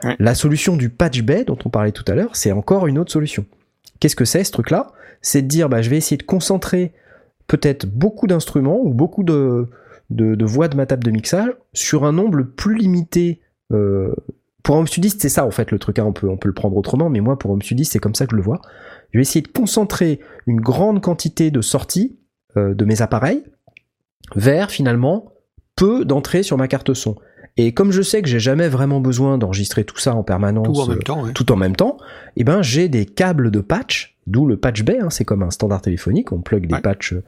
Ouais. La solution du patch bay dont on parlait tout à l'heure, c'est encore une autre solution. Qu'est-ce que c'est ce truc-là? C'est de dire, bah, je vais essayer de concentrer peut-être beaucoup d'instruments ou beaucoup de, de, de voix de ma table de mixage sur un nombre plus limité. euh, pour un home studiste, c'est ça en fait le truc. hein, on, peut, on peut le prendre autrement, mais moi pour home studiste, c'est comme ça que je le vois. Je vais essayer de concentrer une grande quantité de sorties euh, de mes appareils vers finalement peu d'entrées sur ma carte son. Et comme je sais que j'ai jamais vraiment besoin d'enregistrer tout ça en permanence, Tout en euh, même temps, ouais. tout en même temps, eh ben j'ai des câbles de patch, d'où le patch bay. hein, c'est comme un standard téléphonique, on plug des Ouais. patchs, euh,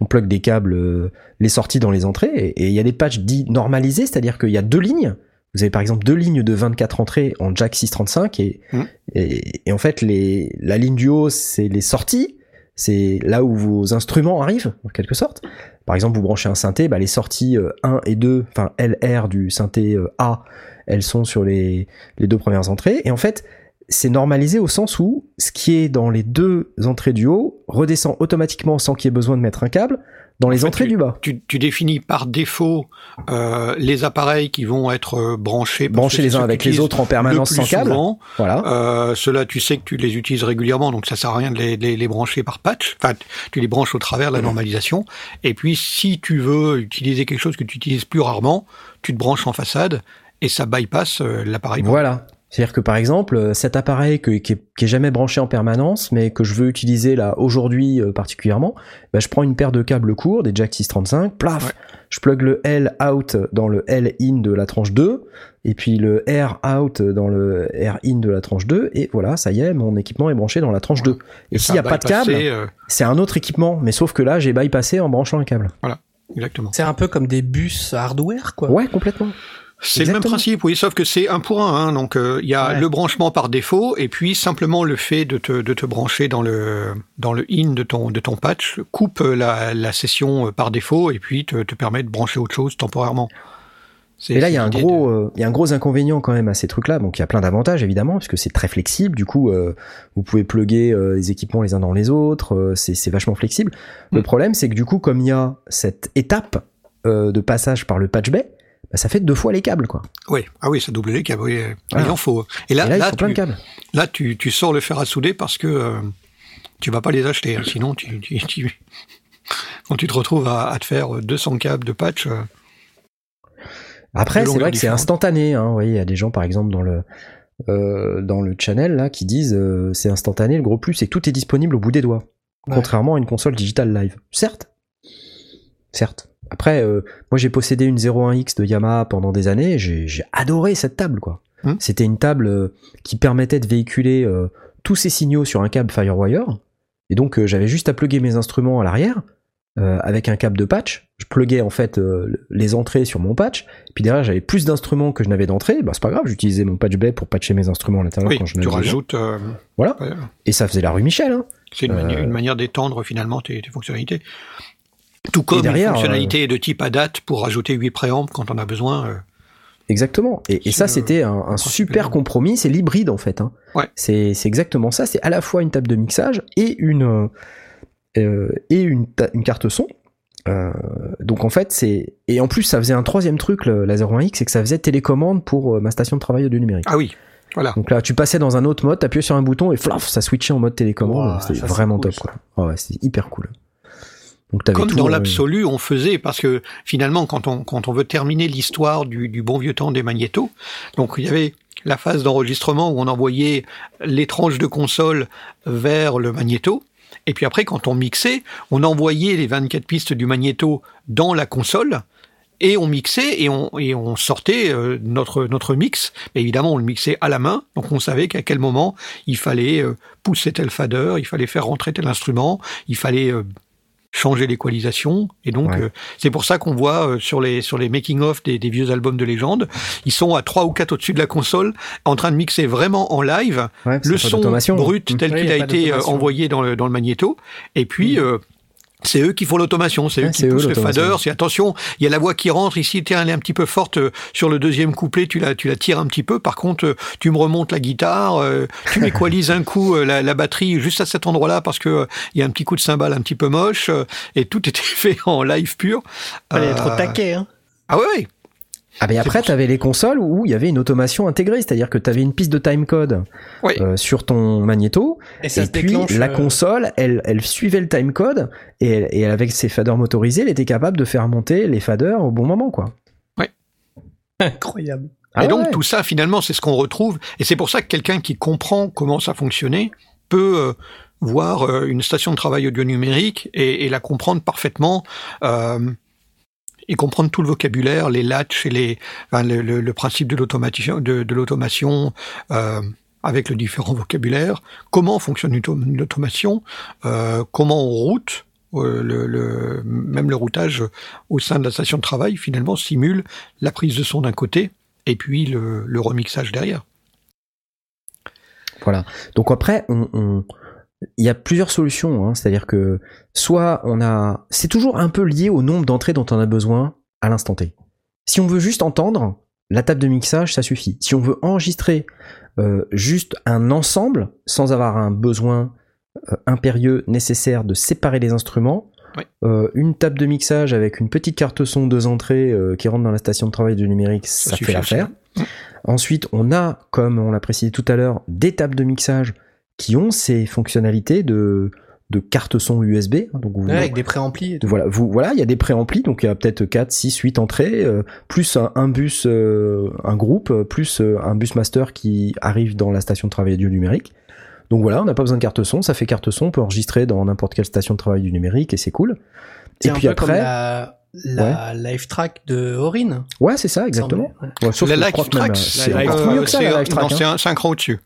on plug des câbles, euh, les sorties dans les entrées, et et il y a des patchs dits normalisés, c'est-à-dire qu'il y a deux lignes. Vous avez par exemple deux lignes de 24 entrées en jack 635 et, Mhm. et, et en fait les, la ligne du haut c'est les sorties, c'est là où vos instruments arrivent en quelque sorte. Par exemple vous branchez un synthé, bah, les sorties euh, 1 et 2, enfin LR du synthé euh, A, elles sont sur les, les deux premières entrées et en fait c'est normalisé au sens où ce qui est dans les deux entrées du haut redescend automatiquement sans qu'il y ait besoin de mettre un câble dans les fait, entrées du bas. Tu, tu définis par défaut euh, les appareils qui vont être euh, branchés, c'est les uns avec les autres en le permanence plus sans câble. souvent. Voilà. Euh, Ceux-là, tu sais que tu les utilises régulièrement, donc ça sert à rien de les, les- les brancher par patch. Enfin, tu les branches au travers de la normalisation. Et puis, si tu veux utiliser quelque chose que tu utilises plus rarement, tu te branches en façade et ça bypass euh, l'appareil. Voilà. C'est-à-dire que par exemple, euh, cet appareil que- qui, est, qui est jamais branché en permanence, mais que je veux utiliser là aujourd'hui euh, particulièrement, bah, je prends une paire de câbles courts, des jack 635, plaf, Ouais. je plug le L out dans le L in de la tranche 2, et puis le R out dans le R in de la tranche 2, et voilà, ça y est, mon équipement est branché dans la tranche 2. Et s'il n'y a pas de câble, euh, c'est un autre équipement, mais sauf que là, j'ai bypassé en branchant un câble. exactement. C'est un peu comme des bus hardware, quoi. Ouais, complètement. C'est le même principe, oui, sauf que c'est un pour un. hein, donc euh, il y a Ouais. le branchement par défaut et puis simplement le fait de te, de te brancher dans le dans le in de ton de ton patch coupe euh, la, la session euh, par défaut et puis te, te permet de brancher autre chose temporairement. Et là, il y a un gros, euh, il y a un gros inconvénient quand même à ces trucs-là. Donc, il y a plein d'avantages évidemment, puisque c'est très flexible. Du coup, euh, vous pouvez plugger euh, les équipements les uns dans les autres. euh, c'est, c'est vachement flexible. Le Mm. problème, c'est que du coup, comme il y a cette étape euh, de passage par le patch bay, bah, ça fait deux fois les câbles, quoi. Oui, ah oui, ça double les câbles. Oui, euh, Voilà. il en faut. Et là, Et là, là, il faut plein de tu, câbles. là tu, tu sors le fer à souder parce que euh, tu vas pas les acheter. hein, sinon, tu, tu, tu- quand tu te retrouves à, à te faire 200 câbles de patch. euh, Après, c'est vrai que c'est instantané. Hein. Il y a des gens, par exemple, dans le euh, dans le channel là, qui disent euh, c'est instantané. Le gros plus, c'est que tout est disponible au bout des doigts, Ouais. contrairement à une console digitale live. Certes, certes. Après, euh, moi, j'ai possédé une 01X de Yamaha pendant des années. J'ai adoré cette table, quoi. Hmm. C'était une table euh, qui permettait de véhiculer euh, tous ces signaux sur un câble FireWire. Et donc, euh, j'avais juste à plugger mes instruments à l'arrière euh, avec un câble de patch. Je pluguais en fait euh, les entrées sur mon patch. Puis derrière, j'avais plus d'instruments que je n'avais d'entrée. Bah, c'est pas grave, j'utilisais mon patch bay pour patcher mes instruments à l'intérieur oui, quand je tu rajoutes. euh, Voilà. Et ça faisait la rue Michel. Hein. C'est une, mani- une manière d'étendre finalement tes, tes fonctionnalités. Tout comme derrière, une fonctionnalité de type ADAT pour rajouter 8 préampes quand on a besoin. euh, Exactement. Et, et ça, C'est, c'était un, super compromis. C'est l'hybride en fait. Hein. Ouais. C'est exactement ça. C'est à la fois une table de mixage et une euh, euh, et une, carte son. Euh, donc en fait c'est et en plus ça faisait un troisième truc le, la 01X c'est que ça faisait télécommande pour euh, ma station de travail audio numérique. Ah oui, voilà. Donc là tu passais dans un autre mode, t'appuyais sur un bouton et flaf ça switchait en mode télécommande. Ouah, c'était vraiment cool, top quoi. Ah ouais, c'était hyper cool. Donc Comme tout, dans euh, l'absolu, on faisait, parce que finalement, quand on, quand on veut terminer l'histoire du, du bon vieux temps des magnétos, donc il y avait la phase d'enregistrement où on envoyait les tranches de console vers le magnéto, et puis après, quand on mixait, on envoyait les 24 pistes du magnéto dans la console, et on mixait et on, et on sortait euh, notre, notre mix. Mais évidemment, on le mixait à la main, donc on savait qu'à quel moment il fallait euh, pousser tel fader, il fallait faire rentrer tel instrument, il fallait changer l'équalisation. Et donc, Ouais. euh, c'est pour ça qu'on voit euh, sur les, sur les making-of des, des vieux albums de légende, ils sont à 3 ou 4 au-dessus de la console, en train de mixer vraiment en live ouais, le son brut Mm. tel Oui, qu'il a été euh, envoyé dans le, dans le magnéto. Et puis, euh, c'est eux qui font l'automation, c'est Ouais, eux qui eux, poussent le fader. C'est attention, il y a la voix qui rentre ici, tiens, elle est un petit peu forte euh, sur le deuxième couplet, tu la, tu la tires un petit peu. Par contre, euh, tu me remontes la guitare, euh, tu m'équalises un coup la, la batterie juste à cet endroit-là parce que il y a un petit coup de cymbale un petit peu moche et tout était fait en live pur. Euh, être au taquet, hein. Ah ouais. Ah mais après pour t'avais les consoles où il y avait une automation intégrée, c'est-à-dire que t'avais une piste de timecode Oui. euh, sur ton magnéto Et ça et se puis déclenche. la euh, console, elle, elle suivait le timecode et, elle- et avec ses faders motorisés, elle était capable de faire monter les faders au bon moment quoi. Incroyable. Ah et donc tout ça, finalement, c'est ce qu'on retrouve. Et c'est pour ça que quelqu'un qui comprend comment ça fonctionnait peut euh, voir euh, une station de travail audio numérique et, et la comprendre parfaitement. Euh, et comprendre tout le vocabulaire, les latches et les, enfin, le, le- le principe de l'automation, de, de l'automation euh, avec le différent vocabulaire, comment fonctionne une autom- une automation, euh, comment on route, euh, le, le- même le routage au sein de la station de travail finalement simule la prise de son d'un côté et puis le, le remixage derrière. Voilà. Donc après, on, on- il y a plusieurs solutions. hein. C'est-à-dire que soit on a, c'est toujours un peu lié au nombre d'entrées dont on a besoin à l'instant T. Si on veut juste entendre, la table de mixage, ça suffit. Si on veut enregistrer euh, juste un ensemble sans avoir un besoin euh, impérieux nécessaire de séparer les instruments, euh, une table de mixage avec une petite carte son deux entrées qui rentre dans la station de travail du numérique, ça, suffit fait l'affaire. Ensuite, on a, comme on l'a précisé tout à l'heure, des tables de mixage qui ont ces fonctionnalités de, de cartes son USB. hein, Donc vous, Ouais, avec des préamplis voilà, vous, voilà, il y a des préamplis, donc il y a peut-être 4, 6, 8 entrées, euh, plus un, un bus, euh, un groupe, euh, plus euh, un bus master qui arrive dans la station de travail du numérique. Donc voilà, on n'a pas besoin de carte son, ça fait carte son, on peut enregistrer dans n'importe quelle station de travail du numérique et c'est cool. C'est Et un puis peu comme après, la, la live track de Orin. ouais, c'est ça, exactement. Ouais. La live track, c'est la live encore track, mieux que ça, c'est la live track. non, c'est un, c'est un cran au-dessus.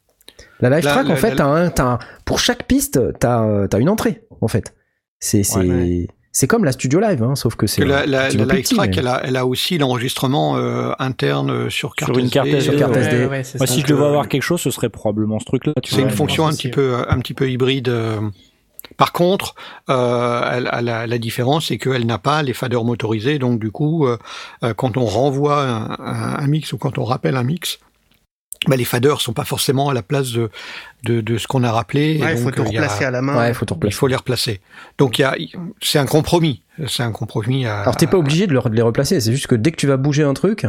La live La- track, la- en fait, la- t'as un, t'as un- pour chaque piste, t'as, euh, t'as une entrée, en fait. C'est, c'est, Ouais, c'est comme la studio live, hein, sauf que c'est Que la, la, live petit, track, mais- elle, a, elle a aussi l'enregistrement euh, interne euh, sur carte Sur une carte SD, SD, Sur carte euh, SD. Ouais, ouais, c'est Moi, si je devais euh, avoir quelque chose, ce serait probablement ce truc-là. tu C'est vois. une fonction un petit peu, un petit peu hybride. euh. Par contre, euh, elle- elle a- la différence, c'est qu'elle n'a pas les faders motorisés. Donc, du coup, euh, euh, quand on renvoie un, un- un mix ou quand on rappelle un mix, bah, les faders sont pas forcément à la place de, de, de ce qu'on a rappelé. Ouais, il faut donc, tout euh, il y a- replacer à la main. Ouais, faut tout il faut les replacer. Donc, il y a, c'est un compromis. C'est un compromis à. Alors t'es pas obligé de, le- de les replacer, c'est juste que dès que tu vas bouger un truc,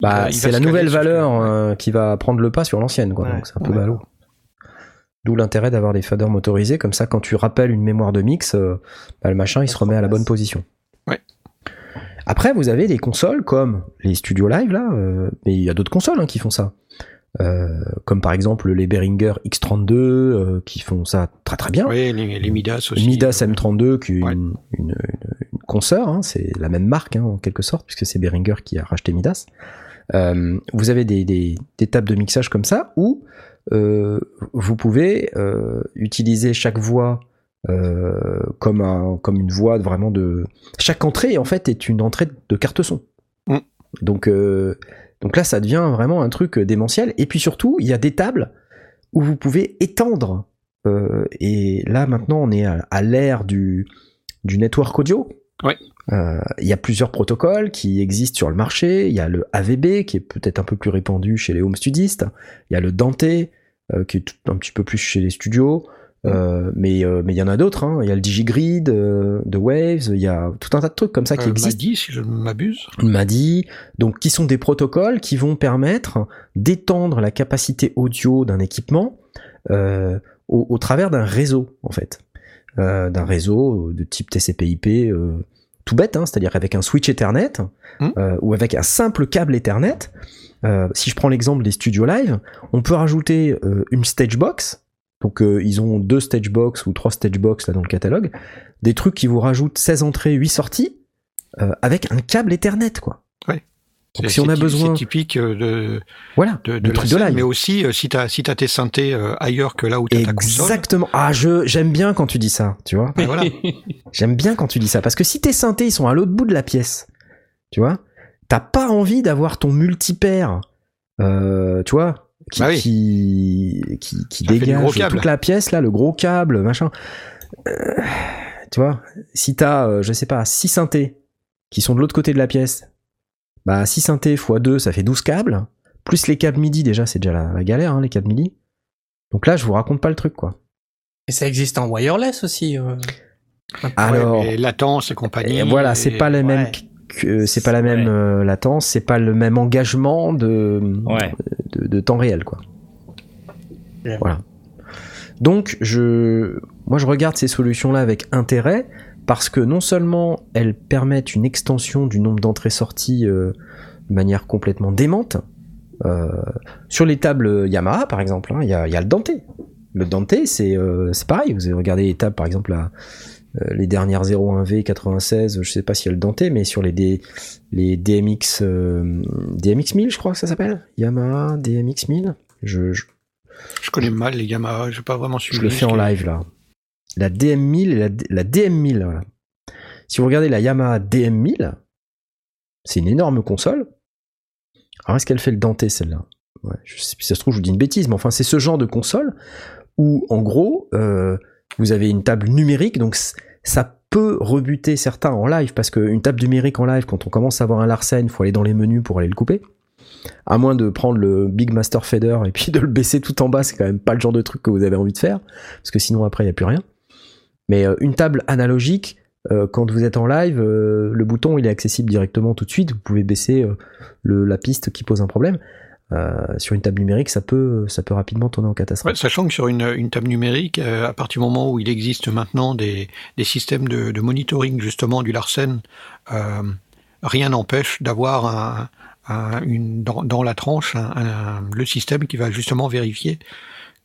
bah c'est la nouvelle que- valeur euh, qui va prendre le pas sur l'ancienne, quoi. Ouais. Donc c'est un peu Ouais. ballot. D'où l'intérêt d'avoir des faders motorisés, comme ça quand tu rappelles une mémoire de mix, euh, bah, le machin il se remet à la bonne position. Ouais. Après vous avez des consoles comme les Studio Live là, euh, mais il y a d'autres consoles hein, qui font ça. Euh, comme par exemple les Behringer X32 euh, qui font ça très très bien. Oui, les, les Midas aussi. Midas M32 qui est Ouais. une, une, une, consoeur, hein, c'est la même marque hein, en quelque sorte puisque c'est Behringer qui a racheté Midas. Euh, vous avez des, des, des tables de mixage comme ça où euh, vous pouvez euh, utiliser chaque voix euh, comme, un, comme une voix vraiment de... Chaque entrée en fait est une entrée de carte son. Mm. Donc, euh, donc là ça devient vraiment un truc démentiel. Et puis surtout il y a des tables où vous pouvez étendre euh, et là maintenant on est à, à l'ère du, du network audio. Ouais. Euh, Il y a plusieurs protocoles qui existent sur le marché. Il y a le AVB qui est peut-être un peu plus répandu chez les home studistes. Il y a le Dante euh, qui est tout- un petit peu plus chez les studios. Euh, mais euh, mais il y en a d'autres. hein. Il y a le Digigrid euh, de Waves. Il y a tout un tas de trucs comme ça qui Euh, existent. Madi, si je ne m'abuse. m'a dit, donc qui sont des protocoles qui vont permettre d'étendre la capacité audio d'un équipement euh, au, au travers d'un réseau en fait, Euh, d'un réseau de type TCP/IP euh, tout bête, hein, c'est-à-dire avec un switch Ethernet euh, ou avec un simple câble Ethernet. Euh, si je prends l'exemple des studios live, on peut rajouter une stage box. Donc euh, ils ont deux stage box ou trois stage box là dans le catalogue, des trucs qui vous rajoutent 16 entrées, 8 sorties euh, avec un câble Ethernet quoi. Ouais. Donc si on a besoin, C'est typique euh, de, voilà, de, le de la de live. mais aussi euh, si tu as, si t'as tes synthés euh, ailleurs que là où tu as ta console. Exactement. Ah, je j'aime bien quand tu dis ça, tu vois. ben voilà. J'aime bien quand tu dis ça parce que si tes synthés ils sont à l'autre bout de la pièce, tu vois, t'as pas envie d'avoir ton multipaire, euh, tu vois, qui Bah oui. qui qui, dégage toute la pièce là, le gros câble, machin. Euh, tu vois, si t'as, euh, je sais pas, 6 synthés qui sont de l'autre côté de la pièce, bah 6 synthés x 2 ça fait 12 câbles, plus les câbles MIDI déjà, c'est déjà la, la galère, hein, les câbles MIDI. Donc là, je vous raconte pas le truc quoi. Et ça existe en wireless aussi. euh. Alors, Ouais, latence et compagnie. Et voilà, c'est et- pas les mêmes ouais. Que c'est pas la même Ouais. euh, latence, c'est pas le même engagement de, Ouais. de, de temps réel quoi. Ouais. Voilà. Donc je moi je regarde ces solutions là avec intérêt parce que non seulement elles permettent une extension du nombre d'entrées-sorties euh, de manière complètement démente. euh, sur les tables Yamaha par exemple, hein, il y, a, il y a le Dante. Le Dante c'est euh, c'est pareil, vous avez regardé les tables par exemple là, euh, les dernières 01V 96, je sais pas a le Dante, mais sur les, D- les DMX, euh, DMX 1000, je crois que ça s'appelle. Yamaha DMX 1000. Je, je, Je connais mal les Yamaha, j'ai pas vraiment suivi. je le fais en live là. La DM1000 et la, la DM1000, voilà. Si vous regardez la Yamaha DM1000, c'est une énorme console. Alors est-ce qu'elle fait le Dante celle-là? Ouais, je sais, Si ça se trouve, je vous dis une bêtise, mais enfin, c'est ce genre de console où, en gros, euh, vous avez une table numérique, donc ça peut rebuter certains en live, parce qu'une table numérique en live, quand on commence à avoir un Larsen, il faut aller dans les menus pour aller le couper. À moins de prendre le Big Master Fader et puis de le baisser tout en bas, c'est quand même pas le genre de truc que vous avez envie de faire, parce que sinon après il n'y a plus rien. Mais euh, une table analogique, euh, quand vous êtes en live, euh, le bouton il est accessible directement tout de suite, vous pouvez baisser la piste qui pose un problème. Euh, sur une table numérique, ça peut, ça peut rapidement tourner en catastrophe. Sachant que sur une, table numérique, euh, à partir du moment où il existe maintenant des, des systèmes de, monitoring justement du Larsen, euh, rien n'empêche d'avoir un, un- une, dans, la tranche le système qui va justement vérifier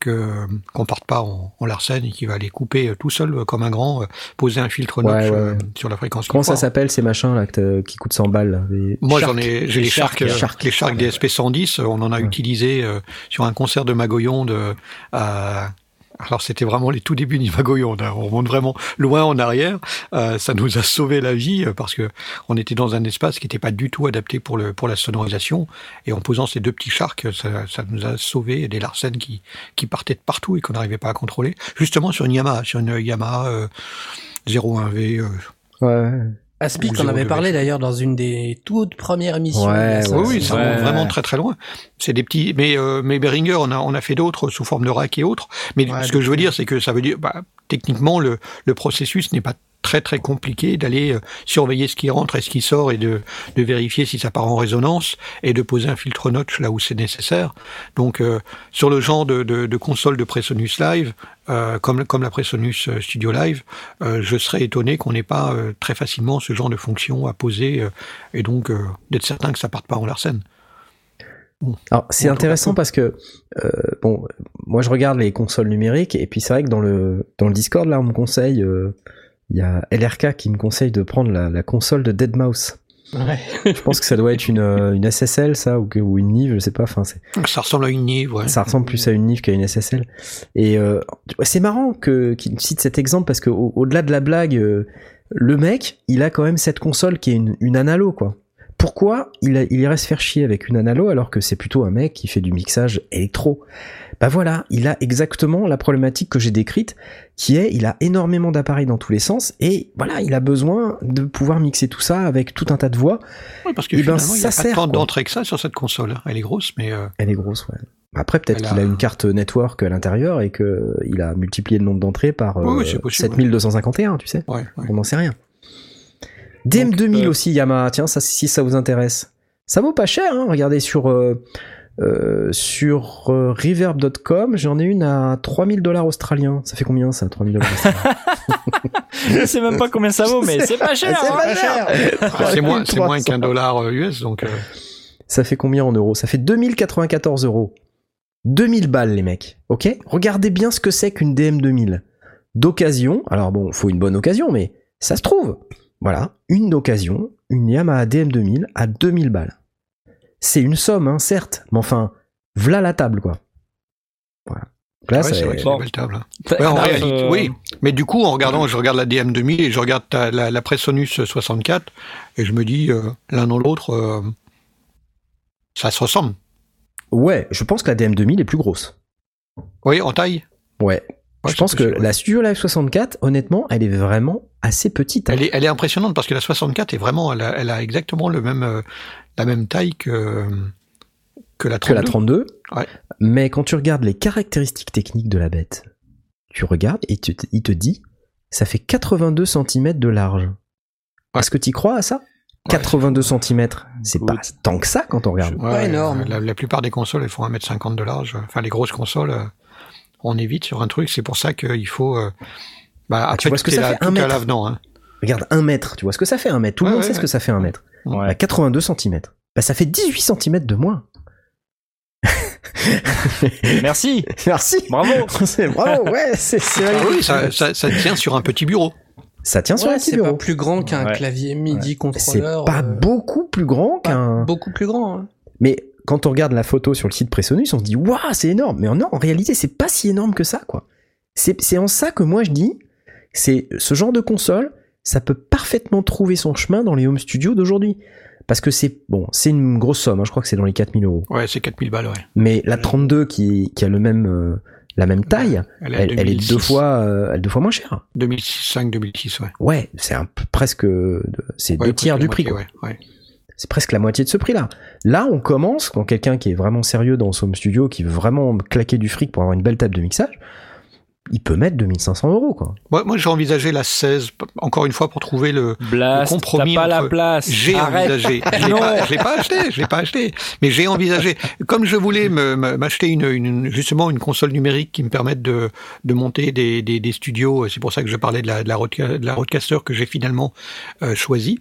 que qu'on parte pas en, en Larsen et qui va aller couper euh, tout seul euh, comme un grand, euh, poser un filtre notch ouais, euh, ouais. sur la fréquence. Comment ça s'appelle ces machins là qui coûtent 100 balles les- Moi, j'en ai, j'ai Les les Shark, Shark, euh, Shark. les Shark DSP 110. On en a utilisé euh, sur un concert de Magoyonde. euh, à- alors, c'était vraiment les tout débuts du Magoyonde. hein. On remonte vraiment loin en arrière. Euh, ça nous a sauvé la vie euh, parce que on était dans un espace qui n'était pas du tout adapté pour le pour la sonorisation. Et en posant ces deux petits Sharks, ça, ça nous a sauvé des Larsen qui qui partaient de partout et qu'on n'arrivait pas à contrôler. Justement sur une Yamaha, sur une Yamaha euh, 01V. euh, ouais. Aspic Ou en avait parlé d'ailleurs dans une des toutes premières émissions. Ouais, oui, ça Ouais. remonte vraiment très très loin. C'est des petits, mais euh, mais Behringer, on a on a fait d'autres sous forme de rack et autres. Mais Ouais, ce que je veux dire, c'est que ça veut dire, bah, techniquement, le le processus n'est pas très très compliqué d'aller euh, surveiller ce qui rentre et ce qui sort et de de vérifier si ça part en résonance et de poser un filtre notch là où c'est nécessaire. Donc euh, sur le genre de de, de console de Presonus Live, euh, comme comme la Presonus euh, Studio Live, euh, je serais étonné qu'on n'ait pas euh, très facilement ce genre de fonction à poser euh, et donc euh, d'être certain que ça parte pas en Larsen. Alors c'est intéressant parce que euh, bon, moi je regarde les consoles numériques et puis c'est vrai que dans le dans le Discord là on me conseille, euh, il y a LRK qui me conseille de prendre la, la console de Deadmau5. Ouais. Je pense que ça doit être une, euh, une SSL ça ou, que- ou une Nive, je sais pas. Enfin c'est Ça ressemble à une Nive, ouais. ça ressemble plus à une Nive qu'à une SSL. Et euh, c'est marrant que qu'il cite cet exemple parce que au- au-delà de la blague, euh, le mec, il a quand même cette console qui est une, une analo quoi. Pourquoi il, a- il irait se faire chier avec une analo alors que c'est plutôt un mec qui fait du mixage électro? Bah voilà, il a exactement la problématique que j'ai décrite, qui est il a énormément d'appareils dans tous les sens et voilà, il a besoin de pouvoir mixer tout ça avec tout un tas de voix. Ouais, parce que Eh ben, finalement, il n'y ça a pas tant quoi. d'entrées que ça sur cette console. Elle est grosse, mais euh, Elle est grosse, ouais. Après, peut-être qu'il a... a- une carte network à l'intérieur et que il a multiplié le nombre d'entrées par Oui, oui, euh, c'est possible, 7251, tu sais. ouais, ouais. On n'en sait rien. DM2000 euh, aussi, Yamaha. Tiens, ça, si ça vous intéresse. Ça vaut pas cher, hein. Regardez sur, euh, euh, sur euh, reverb.com, j'en ai une à 3000 dollars australiens. Ça fait combien ça, 3000 dollars australiens? Je sais même pas combien ça vaut, mais c'est pas cher. C'est hein. pas cher Ah, c'est moins, moins 300. qu'un dollar US, donc euh, Ça fait combien en euros? Ça fait 2094 euros. 2000 balles, les mecs. Ok? Regardez bien ce que c'est qu'une DM2000. D'occasion. Alors bon, faut une bonne occasion, mais ça se trouve. Voilà. Une occasion. Une Yamaha DM2000 à 2000 balles. C'est une somme, hein, certes. Mais enfin, v'là la table, quoi. Voilà. Là, ouais, c'est- c'est vrai que c'est bon. une belle table. hein. Ouais, en réalité, euh, oui. Mais du coup, en regardant, je regarde la DM2000 et je regarde ta- la, la Presonus 64 et je me dis, euh, l'un dans l'autre, euh, ça se ressemble. Ouais, je pense que la DM2000 est plus grosse. Oui, en taille? Ouais. Ouais, je pense que possible, la Studio Live 64, honnêtement, elle est vraiment assez petite. hein. Elle est, elle est impressionnante parce que la 64 est vraiment, elle a, elle a exactement le même, euh, la même taille que, que la 32. que la 32. Ouais. Mais quand tu regardes les caractéristiques techniques de la bête, tu regardes et tu il te dit, ça fait 82 cm de large. Est-ce que tu crois à ça? 82 cm, c'est pas tant que ça quand on regarde. Ouais, Pas énorme. La, la plupart des consoles, elles font 1m50 de large. Enfin, les grosses consoles, euh, on est vite sur un truc. C'est pour ça qu'il faut. euh, bah, Ah, tu vois ce que ça là- fait, un mètre l'avenant. Hein. Regarde, 1 mètre, tu vois ce que ça fait un mètre. Tout le Ouais, monde ouais, sait ce que ça fait un mètre. Ouais. Bah, 82 cm. Bah, ça fait 18 cm de moins. Merci. Merci. Bravo. C'est bravo, ouais, c'est c'est Ah oui, ça, ça, ça tient sur un petit bureau. Ça tient sur Ouais, un petit c'est pas bureau. plus grand qu'un Ouais. clavier MIDI C'est contrôleur. pas euh, beaucoup plus grand qu'un. beaucoup plus grand. hein. Mais quand on regarde la photo sur le site Presonus, on se dit waouh, c'est énorme. Mais non, en réalité, c'est pas si énorme que ça, quoi. C'est c'est en ça que moi je dis, c'est ce genre de console, ça peut parfaitement trouver son chemin dans les home studios d'aujourd'hui. Parce que c'est bon, c'est une grosse somme. hein, je crois que c'est dans les 4000 euros. Ouais, c'est 4000 balles, ouais. Mais la 32 qui, qui a le même euh, la même taille, Elle, elle, elle est 2006, deux fois, euh, elle est deux fois moins chère. 2005, 2006, ouais. Ouais, c'est un peu presque, c'est Ouais, deux tiers du prix. moitié, quoi. ouais, ouais. C'est presque la moitié de ce prix-là. Là, on commence, quand quelqu'un qui est vraiment sérieux dans son home studio, qui veut vraiment claquer du fric pour avoir une belle table de mixage, il peut mettre 2500 euros, quoi. Moi, moi j'ai envisagé la 16, encore une fois, pour trouver le, Blast, le compromis t'as pas la place. J'ai envisagé. Je l'ai Non. pas, je l'ai pas acheté. Je l'ai pas acheté. Mais j'ai envisagé. Comme je voulais m'acheter une, une- justement une console numérique qui me permette de, de monter des, des, des studios. C'est pour ça que je parlais de la, de la, Rodeca- de la Rodecaster que j'ai finalement euh, choisie.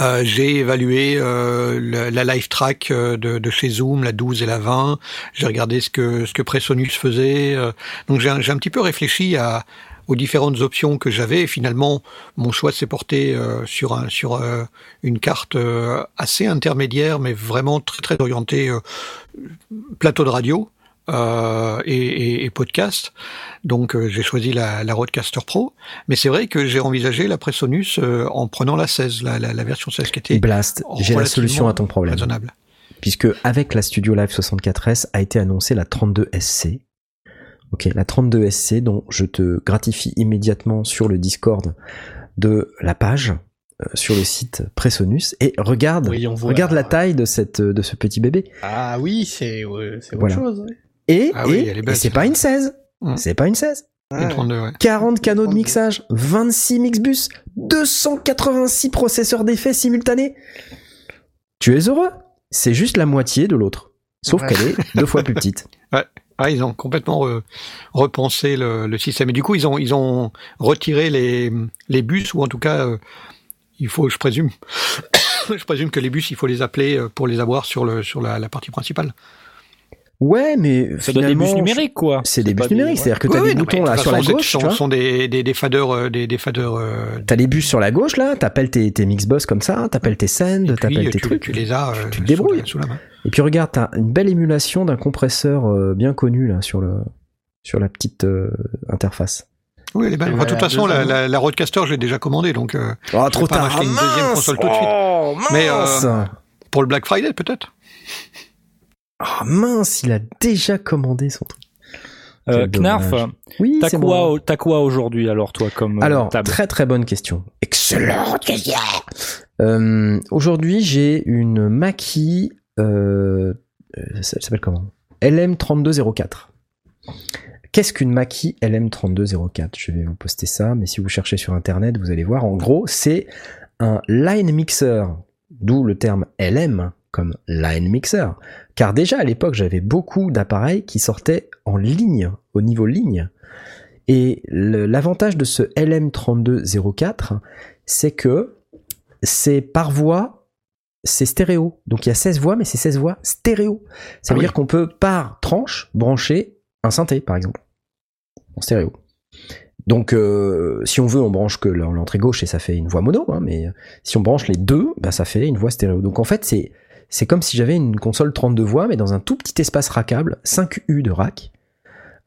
Euh, j'ai évalué euh, la, live track euh, de, chez Zoom, la 12 et la 20. J'ai regardé ce que ce que Presonus faisait. donc j'ai un, petit peu réfléchi aux différentes options que j'avais. Et finalement, mon choix s'est porté sur sur une carte assez intermédiaire, mais vraiment très très orientée plateau de radio. Euh, et, et- et podcast. Donc euh, j'ai choisi la, la Rodecaster Pro. Mais c'est vrai que j'ai envisagé la Presonus euh, en prenant la 16, la, la, la version 16 qui était Blast, j'ai la solution à ton problème. raisonnable. Puisque avec la Studio Live 64S a été annoncée la 32SC. Ok, la 32SC dont je te gratifie immédiatement sur le Discord de la page euh, sur le site Presonus et regarde, Oui, regarde la taille de cette de ce petit bébé. Ah oui, c'est c'est autre Voilà. chose. ouais. Et, Ah oui, et- belle, c'est pas une 16. Hum. C'est pas une 16. Une Ouais. 32, ouais. 40 canaux de 32. mixage, 26 mixbus, 286 processeurs d'effets simultanés. Tu es heureux? C'est juste la moitié de l'autre. Sauf Ouais. qu'elle est deux fois plus petite. Ah, ils ont complètement re- repensé le, le système. Et du coup, ils ont, ils ont retiré les, les bus, ou en tout cas, euh, il faut, je présume, je présume que les bus, il faut les appeler euh, pour les avoir sur, le, sur la, la partie principale. Ouais, mais être des bus numériques, quoi. C'est des bus numériques, c'est-à-dire que t'as Oui, des oui, boutons là sur la gauche, ce tu sont, des, des, des faders, euh, des, des faders. euh, T'as les bus sur la gauche là, t'appelles tes, tes mixbox comme ça, t'appelles tes send, et puis, t'appelles euh, tes tu, trucs. tu les as euh, tu te sous débrouilles. la- Sous la main. Et puis regarde, t'as une belle émulation d'un compresseur euh, bien connu là sur le sur la petite euh, interface. Oui, elle est belle. Enfin, de toute façon, la, secondes. la, la Rodecaster, je l'ai déjà commandée, donc euh, Oh, je vais pas m'acheter une deuxième console tout de suite. Oh, Mais, mince euh, pour le Black Friday, peut-être. Ah mince, il a déjà commandé son truc. Euh, Knarf. Oui, t'as quoi, aujourd'hui alors toi comme euh, Alors, table très très bonne question. Excellente question. Euh, Aujourd'hui, j'ai une Mackie. Euh, euh, ça s'appelle comment? LM3204. Qu'est-ce qu'une Mackie LM3204 Je vais vous poster ça, mais si vous cherchez sur internet, vous allez voir. En gros, c'est un line mixer, d'où le terme LM comme line mixer. Car déjà à l'époque, j'avais beaucoup d'appareils qui sortaient en ligne, au niveau ligne. Et l'avantage de ce LM3204, c'est que c'est par voix, c'est stéréo. Donc il y a 16 voix, mais c'est 16 voix stéréo. Ça Ah veut oui. dire qu'on peut par tranche brancher un synthé, par exemple, en stéréo. Donc euh, si on veut, on branche que l'entrée gauche et ça fait une voix mono, hein, mais si on branche les deux, bah, ça fait une voix stéréo. Donc en fait, c'est c'est comme si j'avais une console 32 voix, mais dans un tout petit espace rackable, 5 U de rack.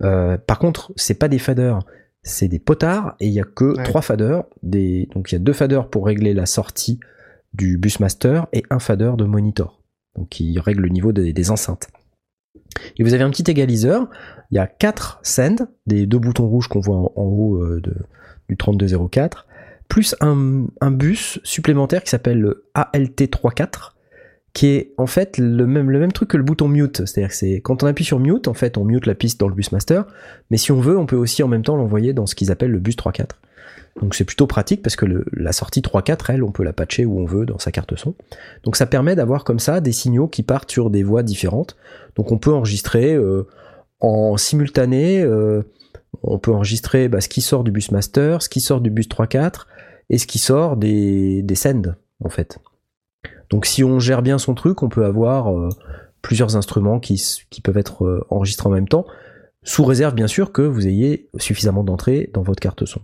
Euh, par contre, c'est pas des faders, c'est des potards et il y a que Ouais. trois faders. Des... Donc il y a deux faders pour régler la sortie du Busmaster et un fader de monitor, donc qui règle le niveau des, des enceintes. Et vous avez un petit égaliseur. Il y a quatre send, des deux boutons rouges qu'on voit en, en haut euh, de, du 3204, plus un, un bus supplémentaire qui s'appelle le ALT34, qui est en fait le même, le même truc que le bouton mute. C'est-à-dire que c'est quand on appuie sur mute, en fait, on mute la piste dans le bus master, mais si on veut, on peut aussi en même temps l'envoyer dans ce qu'ils appellent le bus 3.4. Donc c'est plutôt pratique parce que la sortie 3.4, elle, on peut la patcher où on veut dans sa carte son. Donc ça permet d'avoir comme ça des signaux qui partent sur des voies différentes. Donc on peut enregistrer euh, en simultané, euh, on peut enregistrer bah, ce qui sort du bus master, ce qui sort du bus 3.4 et ce qui sort des, des sends en fait. Donc si on gère bien son truc, on peut avoir euh, plusieurs instruments qui, peuvent être euh, enregistrés en même temps, sous réserve bien sûr que vous ayez suffisamment d'entrées dans votre carte son.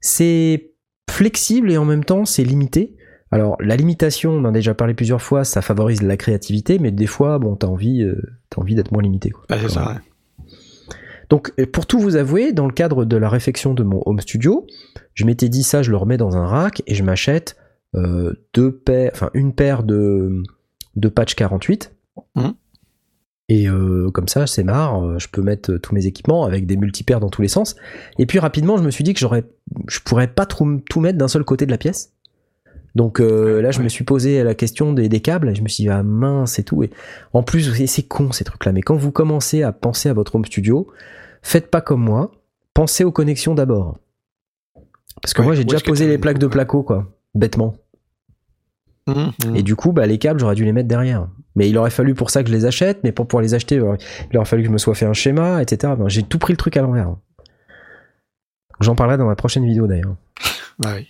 C'est flexible et en même temps c'est limité. Alors la limitation, on en a déjà parlé plusieurs fois, ça favorise la créativité, mais des fois, bon, t'as envie, euh, envie d'être moins limité. Quoi. Bah, c'est ça. Ouais. Donc, pour tout vous avouer, dans le cadre de la réflexion de mon home studio, je m'étais dit ça, je le remets dans un rack et je m'achète deux paires, enfin une paire de, de patch 48. Mhm. Et euh, comme ça, c'est marre, euh, je peux mettre euh, tous mes équipements avec des multipaires dans tous les sens. Et puis rapidement, je me suis dit que j'aurais, je pourrais pas tout, tout mettre d'un seul côté de la pièce. Donc euh, là, je me suis posé la question des, des câbles et je me suis dit ah mince et tout. Et en plus, c'est- con ces trucs-là. Mais quand vous commencez à penser à votre home studio, faites pas comme moi, pensez aux connexions d'abord. Parce que Ouais, moi j'ai déjà posé les plaques de placo quoi, bêtement. Hum, hum. Et du coup, bah, les câbles, j'aurais dû les mettre derrière. Mais il aurait fallu pour ça que je les achète, mais pour pouvoir les acheter, il aurait- il aurait fallu que je me sois fait un schéma, etc. Ben, j'ai tout pris le truc à l'envers. J'en parlerai dans ma prochaine vidéo d'ailleurs. Bah oui.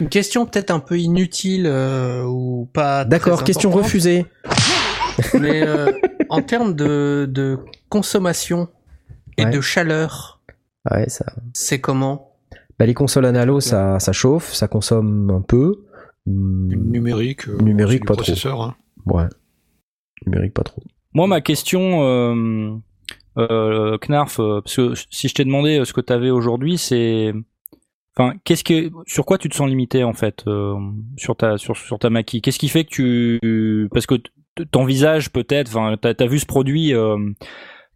Une question peut-être un peu inutile euh, ou pas. D'accord, question refusée. Mais euh, en termes de, de consommation et Ouais. de chaleur, Ouais, ça. c'est comment? Bah, les consoles analo, ça, ça chauffe, ça consomme un peu. Hmm, Numérique. euh, Numérique, trop. hein. Ouais. Numérique, pas trop. Moi, ma question, euh, euh, Knarf, parce que si je t'ai demandé ce que tu avais aujourd'hui, c'est, enfin, qu'est-ce que, sur quoi tu te sens limité en fait, euh, sur ta, sur, sur ta maquille? Qu'est-ce qui fait que tu, parce que t- t'envisages peut-être, enfin, t'as as vu ce produit euh,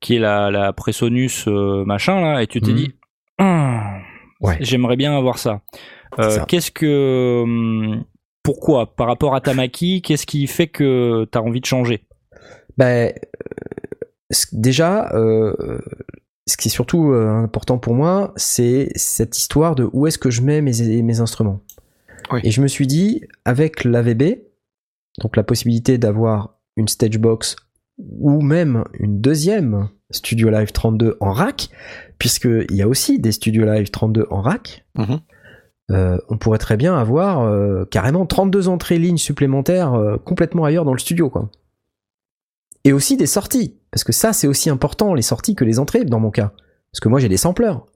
qui est la, la Presonus euh, machin là, et tu t'es Mhm. dit, Hum, Ouais. j'aimerais bien avoir. Euh, ça. qu'est-ce que, hum, pourquoi, par rapport à ta maquille, qu'est-ce qui fait que t'as envie de changer? Ben, déjà, euh, ce qui est surtout euh, important pour moi, c'est cette histoire de où est-ce que je mets mes, mes instruments. Oui. Et je me suis dit, avec l'AVB, donc la possibilité d'avoir une stage box ou même une deuxième Studio Live 32 en rack, puisqu'il y a aussi des Studio Live 32 en rack, Mhm. Euh, on pourrait très bien avoir euh, carrément 32 entrées lignes supplémentaires euh, complètement ailleurs dans le studio, quoi. Et aussi des sorties, parce que ça c'est aussi important, les sorties que les entrées dans mon cas. Parce que moi j'ai des sampleurs.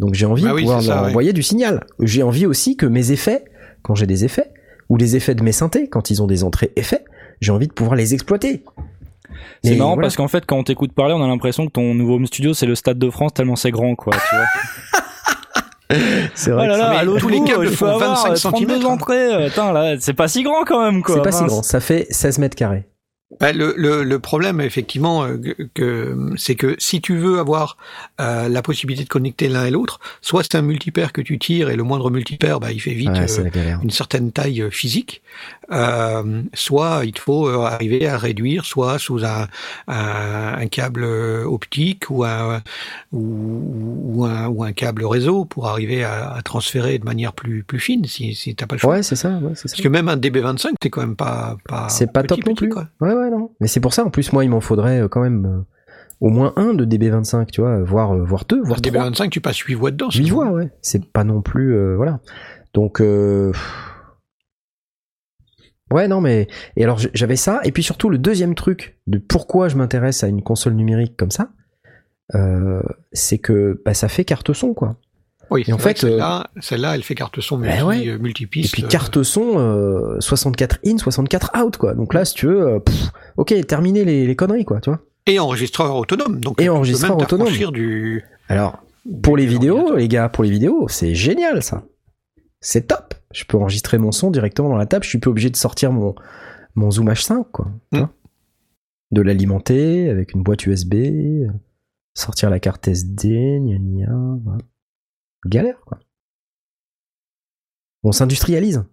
Donc j'ai envie Bah de oui, pouvoir ça, ouais. envoyer du signal. J'ai envie aussi que mes effets, quand j'ai des effets, ou les effets de mes synthés, quand ils ont des entrées effets, j'ai envie de pouvoir les exploiter. C'est marrant voilà. parce qu'en fait, quand on t'écoute parler, on a l'impression que ton nouveau home studio, c'est le Stade de France tellement c'est grand, quoi. Tu vois. C'est Oh vrai là que là, mais à l'autre tous les câbles il faut font avoir, 25 euh, 32 centimètres, hein. entrées. euh, Attends, là, c'est pas si grand quand même, quoi. c'est pas si grand, ça fait 16 mètres carrés. Bah, le, le, le problème, effectivement, euh, que, que- c'est que si tu veux avoir euh, la possibilité de connecter l'un et l'autre, soit c'est un multipaire que tu tires et le moindre multipaire, bah, il fait vite Ouais, euh, une certaine taille physique, euh, soit il faut arriver à réduire, soit sous un, un, un câble optique ou un, ou, ou un, ou un câble réseau pour arriver à, à transférer de manière plus, plus fine si, si t'as pas le choix. Ouais, c'est ça, ouais, c'est ça. Parce que même un DB25, t'es quand même pas, pas C'est pas petit, top non plus. quoi. Ouais, ouais, non. Mais c'est pour ça, en plus, moi, il m'en faudrait euh, quand même euh, au moins un de DB25, tu vois, voire, euh, voire deux, voire trois. DB25, tu passes 8 voix dedans. c'est 8 tout. voix, ouais. C'est pas non plus, euh, voilà. Donc, euh, ouais, non, mais et alors j'avais ça, et puis surtout le deuxième truc de pourquoi je m'intéresse à une console numérique comme ça, euh, c'est que bah, ça fait carte son, quoi. Oui, Et en fait, que celle-là, elle fait carte son multi, Bah ouais. euh, Et puis euh, carte son, euh, 64 in, 64 out, quoi. Donc là, si tu veux, euh, pff, ok, terminer les, les conneries, quoi, tu vois. Et enregistreur autonome. Donc, Et enregistreur autonome. Du, Alors, pour les vidéos, les gars, pour les vidéos, c'est génial ça. C'est top. Je peux enregistrer mon son directement dans la table. Je suis plus obligé de sortir mon, mon Zoom H5, quoi. Mm. De l'alimenter avec une boîte USB, euh, sortir la carte SD, gna gna, voilà. Galère, quoi. On s'industrialise.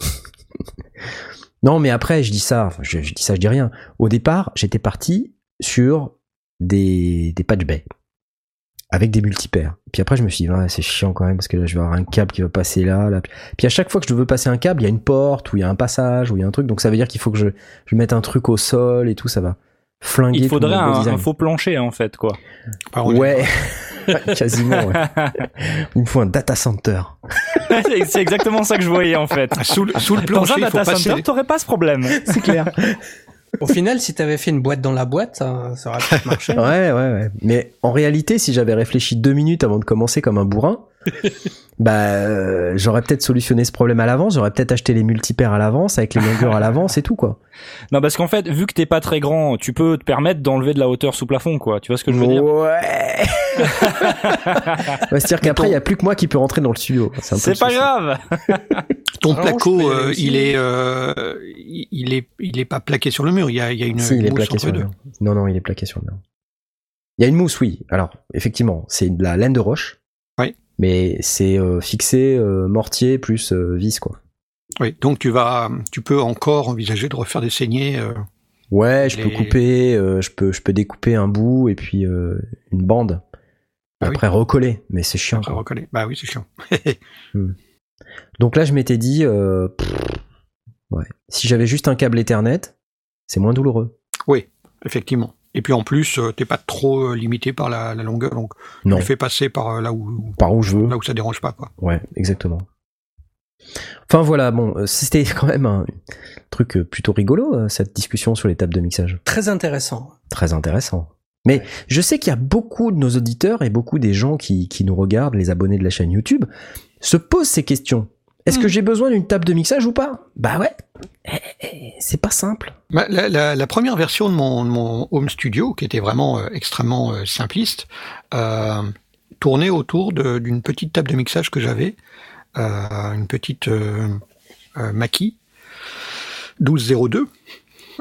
non, mais après, je dis ça, enfin, je, je dis ça, je dis rien. Au départ, j'étais parti sur des, des patch bay avec des multipaires. Puis après, je me suis dit, c'est chiant quand même parce que là, je vais avoir un câble qui va passer là, là. Puis à chaque fois que je veux passer un câble, il y a une porte ou il y a un passage ou il y a un truc. Donc ça veut dire qu'il faut que je, je mette un truc au sol et tout, ça va flinguer. Il tout faudrait mon un, un faux plancher, en fait, quoi. Par Ouais, quasiment. Ouais. Il me faut un data center. c'est exactement ça que je voyais, en fait. Sous, le- sous le Dans un il faut data passer. center, t'aurais pas ce problème. C'est clair. Au final, si t'avais fait une boîte dans la boîte, ça, ça aurait peut-être marché. Ouais, ouais, ouais. Mais en réalité, si j'avais réfléchi deux minutes avant de commencer comme un bourrin, bah, euh, j'aurais peut-être solutionné ce problème à l'avance. J'aurais peut-être acheté les multipaires à l'avance avec les longueurs à l'avance et tout, quoi. Non, parce qu'en fait, vu que t'es pas très grand, tu peux te permettre d'enlever de la hauteur sous plafond, quoi. Tu vois ce que je veux dire? Ouais. Ouais, C'est-à-dire qu'après, il y a plus que moi qui peut rentrer dans le studio. un peu C'est pas grave. Ton placo, euh, il est, euh, il est, il est pas plaqué sur le mur. Il y a, il y a une, Si, il une est mousse plaqué entre sur le deux. mur. Non, non, il est plaqué sur le mur. Il y a une mousse, oui. Alors, effectivement, c'est de la laine de roche. Oui. Mais c'est euh, fixé euh, mortier plus euh, vis, quoi. Oui, donc tu vas, tu peux encore envisager de refaire des saignées. euh, Ouais, je peux couper, euh, je peux, je peux découper un bout et puis euh, une bande Ah oui. Après recoller, mais c'est chiant. Quoi. reconnaît. Bah oui, c'est chiant. Donc là, je m'étais dit, euh, pff, ouais, si j'avais juste un câble Ethernet, c'est moins douloureux. Effectivement. Et puis en plus, euh, t'es pas trop euh, limité par la, la longueur, donc Non, tu le fais passer par euh, là où par où je veux. là où ça dérange pas, quoi. Ouais, exactement. Enfin voilà, bon, c'était quand même un truc plutôt rigolo, cette discussion sur les tables de mixage. Très intéressant. Très intéressant. Mais je sais qu'il y a beaucoup de nos auditeurs et beaucoup des gens qui, qui nous regardent, les abonnés de la chaîne YouTube, se posent ces questions. Est-ce que j'ai besoin d'une table de mixage ou pas? Bah ouais, Eh, eh, c'est pas simple. Bah, la, la- la première version de mon, de mon home studio, qui était vraiment euh, extrêmement euh, simpliste, euh, tournait autour d'une petite table de mixage que j'avais, une petite Mackie 1202,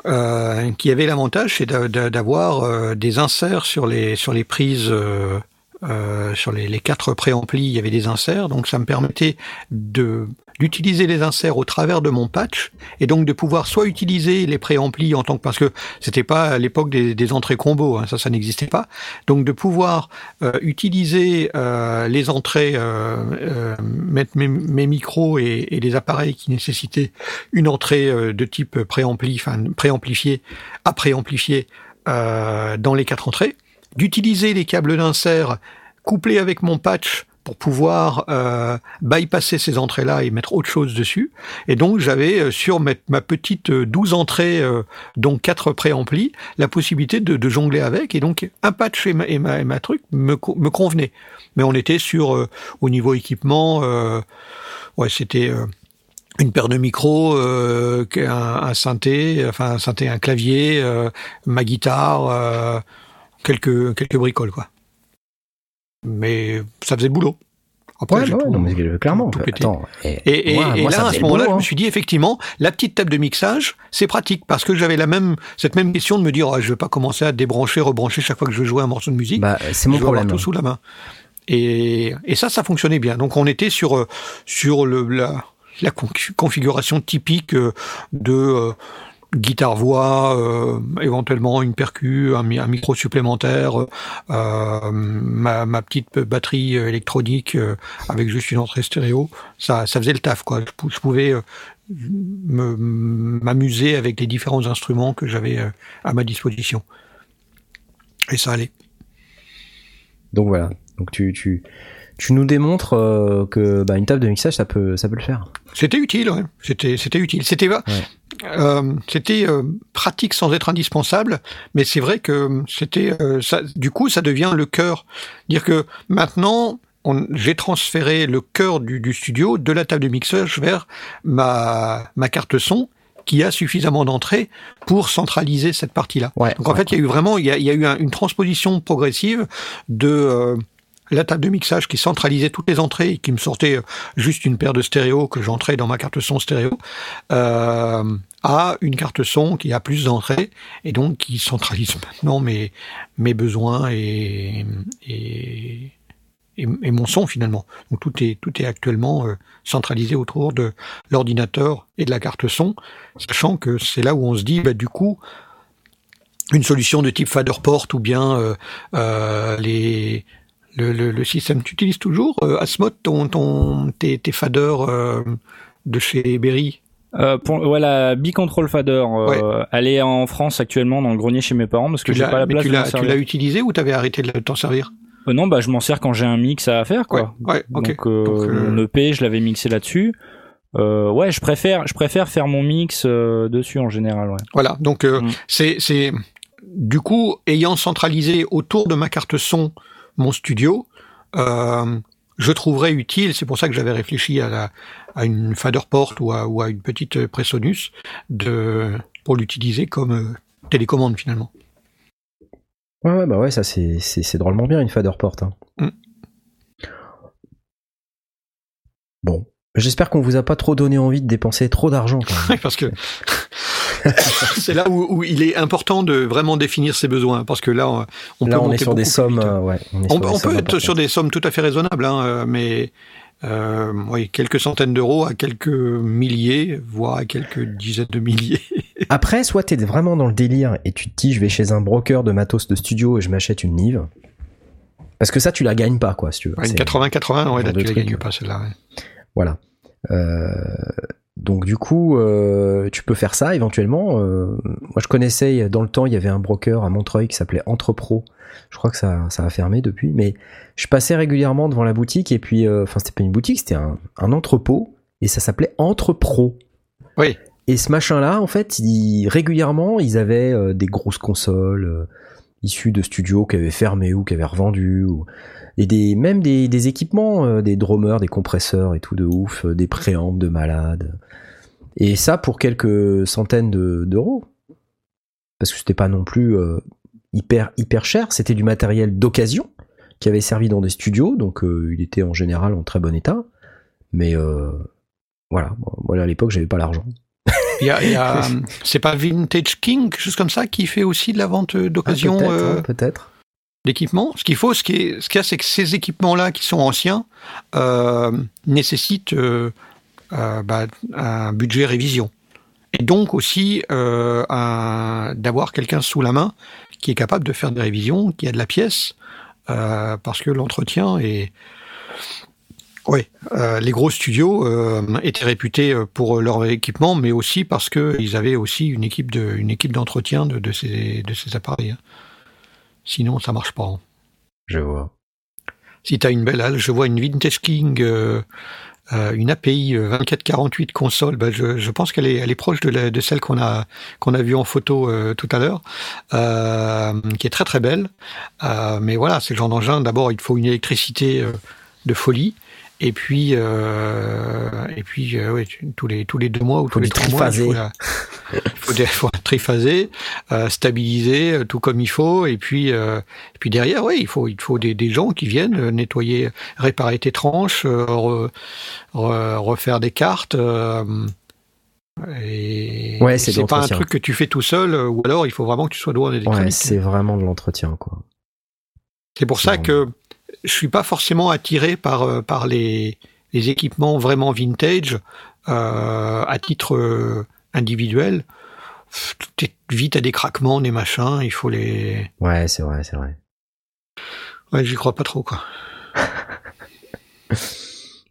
euh, qui avait l'avantage c'est d'avoir des inserts sur les sur les prises. Euh, sur les, quatre préamplis, il y avait des inserts, donc ça me permettait de d'utiliser les inserts au travers de mon patch et donc de pouvoir soit utiliser les préamplis en tant que parce que c'était pas à l'époque des, entrées combo, hein, ça ça n'existait pas, donc de pouvoir euh, utiliser euh, les entrées, mettre mes, micros et, et les appareils qui nécessitaient une entrée de type préampli, enfin préamplifié, à préamplifier dans les quatre entrées, d'utiliser les câbles d'insert couplés avec mon patch pour pouvoir euh, bypasser ces entrées-là et mettre autre chose dessus. Et donc j'avais euh, sur ma, petite euh, 12 entrées, euh, dont quatre préamplis, la possibilité de, de jongler avec. Et donc un patch et ma, et ma, et ma truc me, me convenait. Mais on était sur, euh, au niveau équipement, euh, ouais, c'était... euh, une paire de micros, euh, un, un synthé, enfin un synthé, un clavier, euh, ma guitare, euh, quelques quelques bricoles quoi. Mais ça faisait le boulot. Après, Ouais, j'ai ouais, tout- non, mais euh, clairement. tout pété. Attends, et, et, et- moi- et moi, ça là, à ce moment-là, je me hein. suis dit effectivement, la petite table de mixage, c'est pratique parce que j'avais la même cette même question de me dire, ah, je vais pas commencer à débrancher, rebrancher chaque fois que je jouer un morceau de musique. Bah, c'est mon je problème. tout sous la main. Et, et ça, ça fonctionnait bien. Donc on était sur euh, sur le la, la con- configuration typique euh, de euh, guitare voix, euh, éventuellement une percu, un, mi- un micro supplémentaire, euh, ma, ma petite batterie électronique euh, avec juste une entrée stéréo. Ça, ça faisait le taf quoi. Je, je pouvais euh, m'amuser avec les différents instruments que j'avais euh, à ma disposition. Et ça allait. Donc voilà. Donc tu, tu, tu nous démontres euh, que bah, une table de mixage, ça peut, ça peut le faire. C'était utile, ouais. C'était, c'était utile. C'était, euh, c'était euh, pratique sans être indispensable, mais c'est vrai que c'était, euh, ça, du coup, ça devient le cœur. Dire que maintenant, on- j'ai transféré le cœur du, du studio de la table de mixage vers ma, ma carte son qui a suffisamment d'entrées pour centraliser cette partie-là. Ouais. Donc en ouais. fait, il y a eu vraiment, il y a, y a eu un- une transposition progressive de euh, la table de mixage qui centralisait toutes les entrées et qui me sortait euh, juste une paire de stéréo que j'entrais dans ma carte son stéréo, euh, à une carte son qui a plus d'entrées et donc qui centralise maintenant mes, besoins et, et, mon son finalement. Donc tout est, tout est actuellement euh, centralisé autour de l'ordinateur et de la carte son, sachant que c'est là où on se dit, bah, du coup, une solution de type Faderport ou bien euh, les le, le, le système. Tu utilises toujours euh, Asmod ton, ton tes, tes faders euh, de chez Berry? Euh, pour, la Bicontrol Fader, euh, elle est en France actuellement dans le grenier chez mes parents parce que j'ai pas la place tu de l'as tu l'as utilisé ou t'avais arrêté de t'en servir? Non, bah je m'en sers quand j'ai un mix à faire quoi. Ouais, ouais, ok. Donc, Donc, mon EP, je l'avais mixé là-dessus. Euh, ouais, je préfère, je préfère faire mon mix euh, dessus en général. Ouais. Voilà, donc euh, Mm. c'est c'est du coup ayant centralisé autour de ma carte son mon studio, euh, je trouverais utile. C'est pour ça que j'avais réfléchi à la à une Faderport ou à ou à une petite Presonus de pour l'utiliser comme euh, télécommande finalement. Ouais, ouais, bah ouais, ça c'est, c'est, c'est drôlement bien une Faderport. Hein. Mm. Bon. J'espère qu'on vous a pas trop donné envie de dépenser trop d'argent parce que c'est là où, où il est important de vraiment définir ses besoins, parce que là, on, on Là, peut on est sur des sommes. euh, ouais, on est On, sur des on sommes peut être sur des sommes tout à fait raisonnables, hein, euh, mais euh, oui, quelques centaines d'euros à quelques milliers, voire à quelques dizaines de milliers. Après, soit t'es vraiment dans le délire et tu te dis je vais chez un broker de matos de studio et je m'achète une Nive. Parce que ça, tu la gagnes pas, quoi, si tu veux. Ouais, une C'est- 80-80, ouais, là, tu la gagnes pas, celle-là. ouais. Voilà. Euh, donc du coup, euh, tu peux faire ça éventuellement. Euh, moi, je connaissais dans le temps, il y avait un broker à Montreuil qui s'appelait Entrepro. Je crois que ça, ça a fermé depuis, mais je passais régulièrement devant la boutique et puis, euh, enfin, c'était pas une boutique, c'était un, un entrepôt et ça s'appelait Entrepro. Oui. Et ce machin-là, en fait, régulièrement, ils avaient euh, des grosses consoles euh, issues de studios qui avaient fermé ou qui avaient revendu, ou, et des, même des, des équipements, euh, des drummers, des compresseurs et tout de ouf, euh, des préampes de malades. Et ça pour quelques centaines de- d'euros. Parce que c'était pas non plus euh, hyper, hyper cher, c'était du matériel d'occasion qui avait servi dans des studios, donc il était en général en très bon état. Mais voilà, à l'époque j'avais pas l'argent. Il y a, il y a, c'est pas Vintage King, quelque chose comme ça, qui fait aussi de la vente d'occasion Ah, peut-être, hein, peut-être. D'équipements. Ce qu'il faut, ce ce qu'il y a, c'est que ces équipements-là qui sont anciens euh, nécessitent euh, euh, bah, un budget révision. Et donc aussi d'avoir quelqu'un sous la main qui est capable de faire des révisions, qui a de la pièce, parce que l'entretien est... Oui, les gros studios étaient réputés pour leur équipement, mais aussi parce qu'ils avaient aussi une équipe d'entretien de, de ces, de ces appareils. hein. Sinon, ça marche pas. hein. Je vois. Si tu as une belle halle, je vois une Vintage King, euh, euh, une API euh, 2448 console, bah, je, je pense qu'elle est, elle est proche de, la- de celle qu'on a, qu'on a vue en photo euh, tout à l'heure, euh, qui est très très belle. Euh, mais voilà, c'est le genre d'engin, d'abord il faut une électricité euh, de folie. Et puis, euh, et puis, euh, ouais, tous les tous les deux mois ou tous les trois mois, il faut, triphaser. la- il faut, faut triphaser, euh, stabiliser euh, tout comme il faut, et puis euh, et puis derrière, oui, il faut il faut des, des gens qui viennent euh, nettoyer, réparer tes tranches, euh, re- re- refaire des cartes. euh, et Ouais, c'est pas un truc que tu fais tout seul, ou alors il faut vraiment que tu sois doué en Ouais, électronique. c'est vraiment de l'entretien, quoi. C'est pour ça que je suis pas forcément attiré par euh, par les les équipements vraiment vintage euh, à titre euh, individuel. Tout est vite à des craquements, des machins. Il faut les. Ouais, c'est vrai, c'est vrai. Ouais, j'y crois pas trop quoi.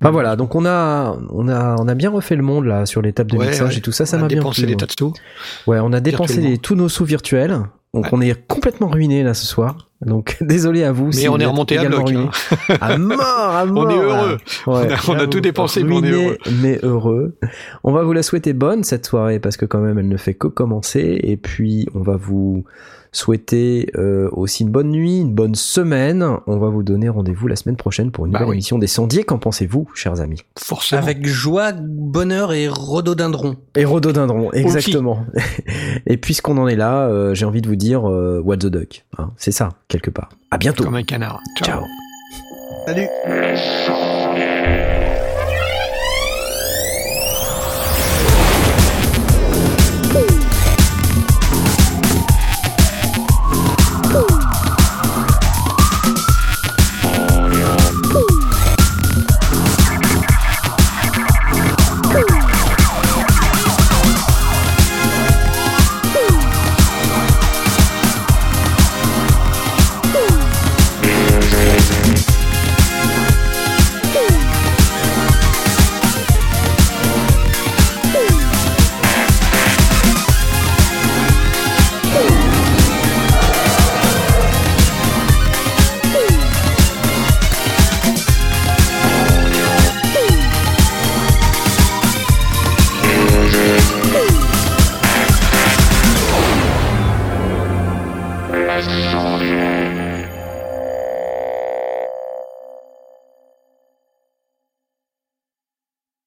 Bah voilà, donc on a, on a, on a bien refait le monde là sur les tables de Ouais, mixage ouais. et tout ça, ça On a m'a bien dépensé plu. des moi. tas de sous. Ouais, on a dépensé les- tous nos sous virtuels, donc Ouais. on est complètement ruiné là ce soir. Donc désolé à vous. Mais si on vous est remonté à bloc, hein. À mort, à mort. On est heureux. Ouais, On a- on a j'avoue, tout dépensé, mais on est ruiné, heureux. mais heureux. On va vous la souhaiter bonne cette soirée parce que quand même elle ne fait que commencer. Et puis on va vous souhaiter euh, aussi une bonne nuit, une bonne semaine. On va vous donner rendez-vous la semaine prochaine pour une Bah nouvelle oui. émission des sondiers. Qu'en pensez-vous, chers amis? Forcément. Avec joie, bonheur et rhododendron. Et rhododendron, exactement. Et puisqu'on en est là, euh, j'ai envie de vous dire euh, what the duck. hein. C'est ça, quelque part. À bientôt. Comme un canard. Ciao. Salut.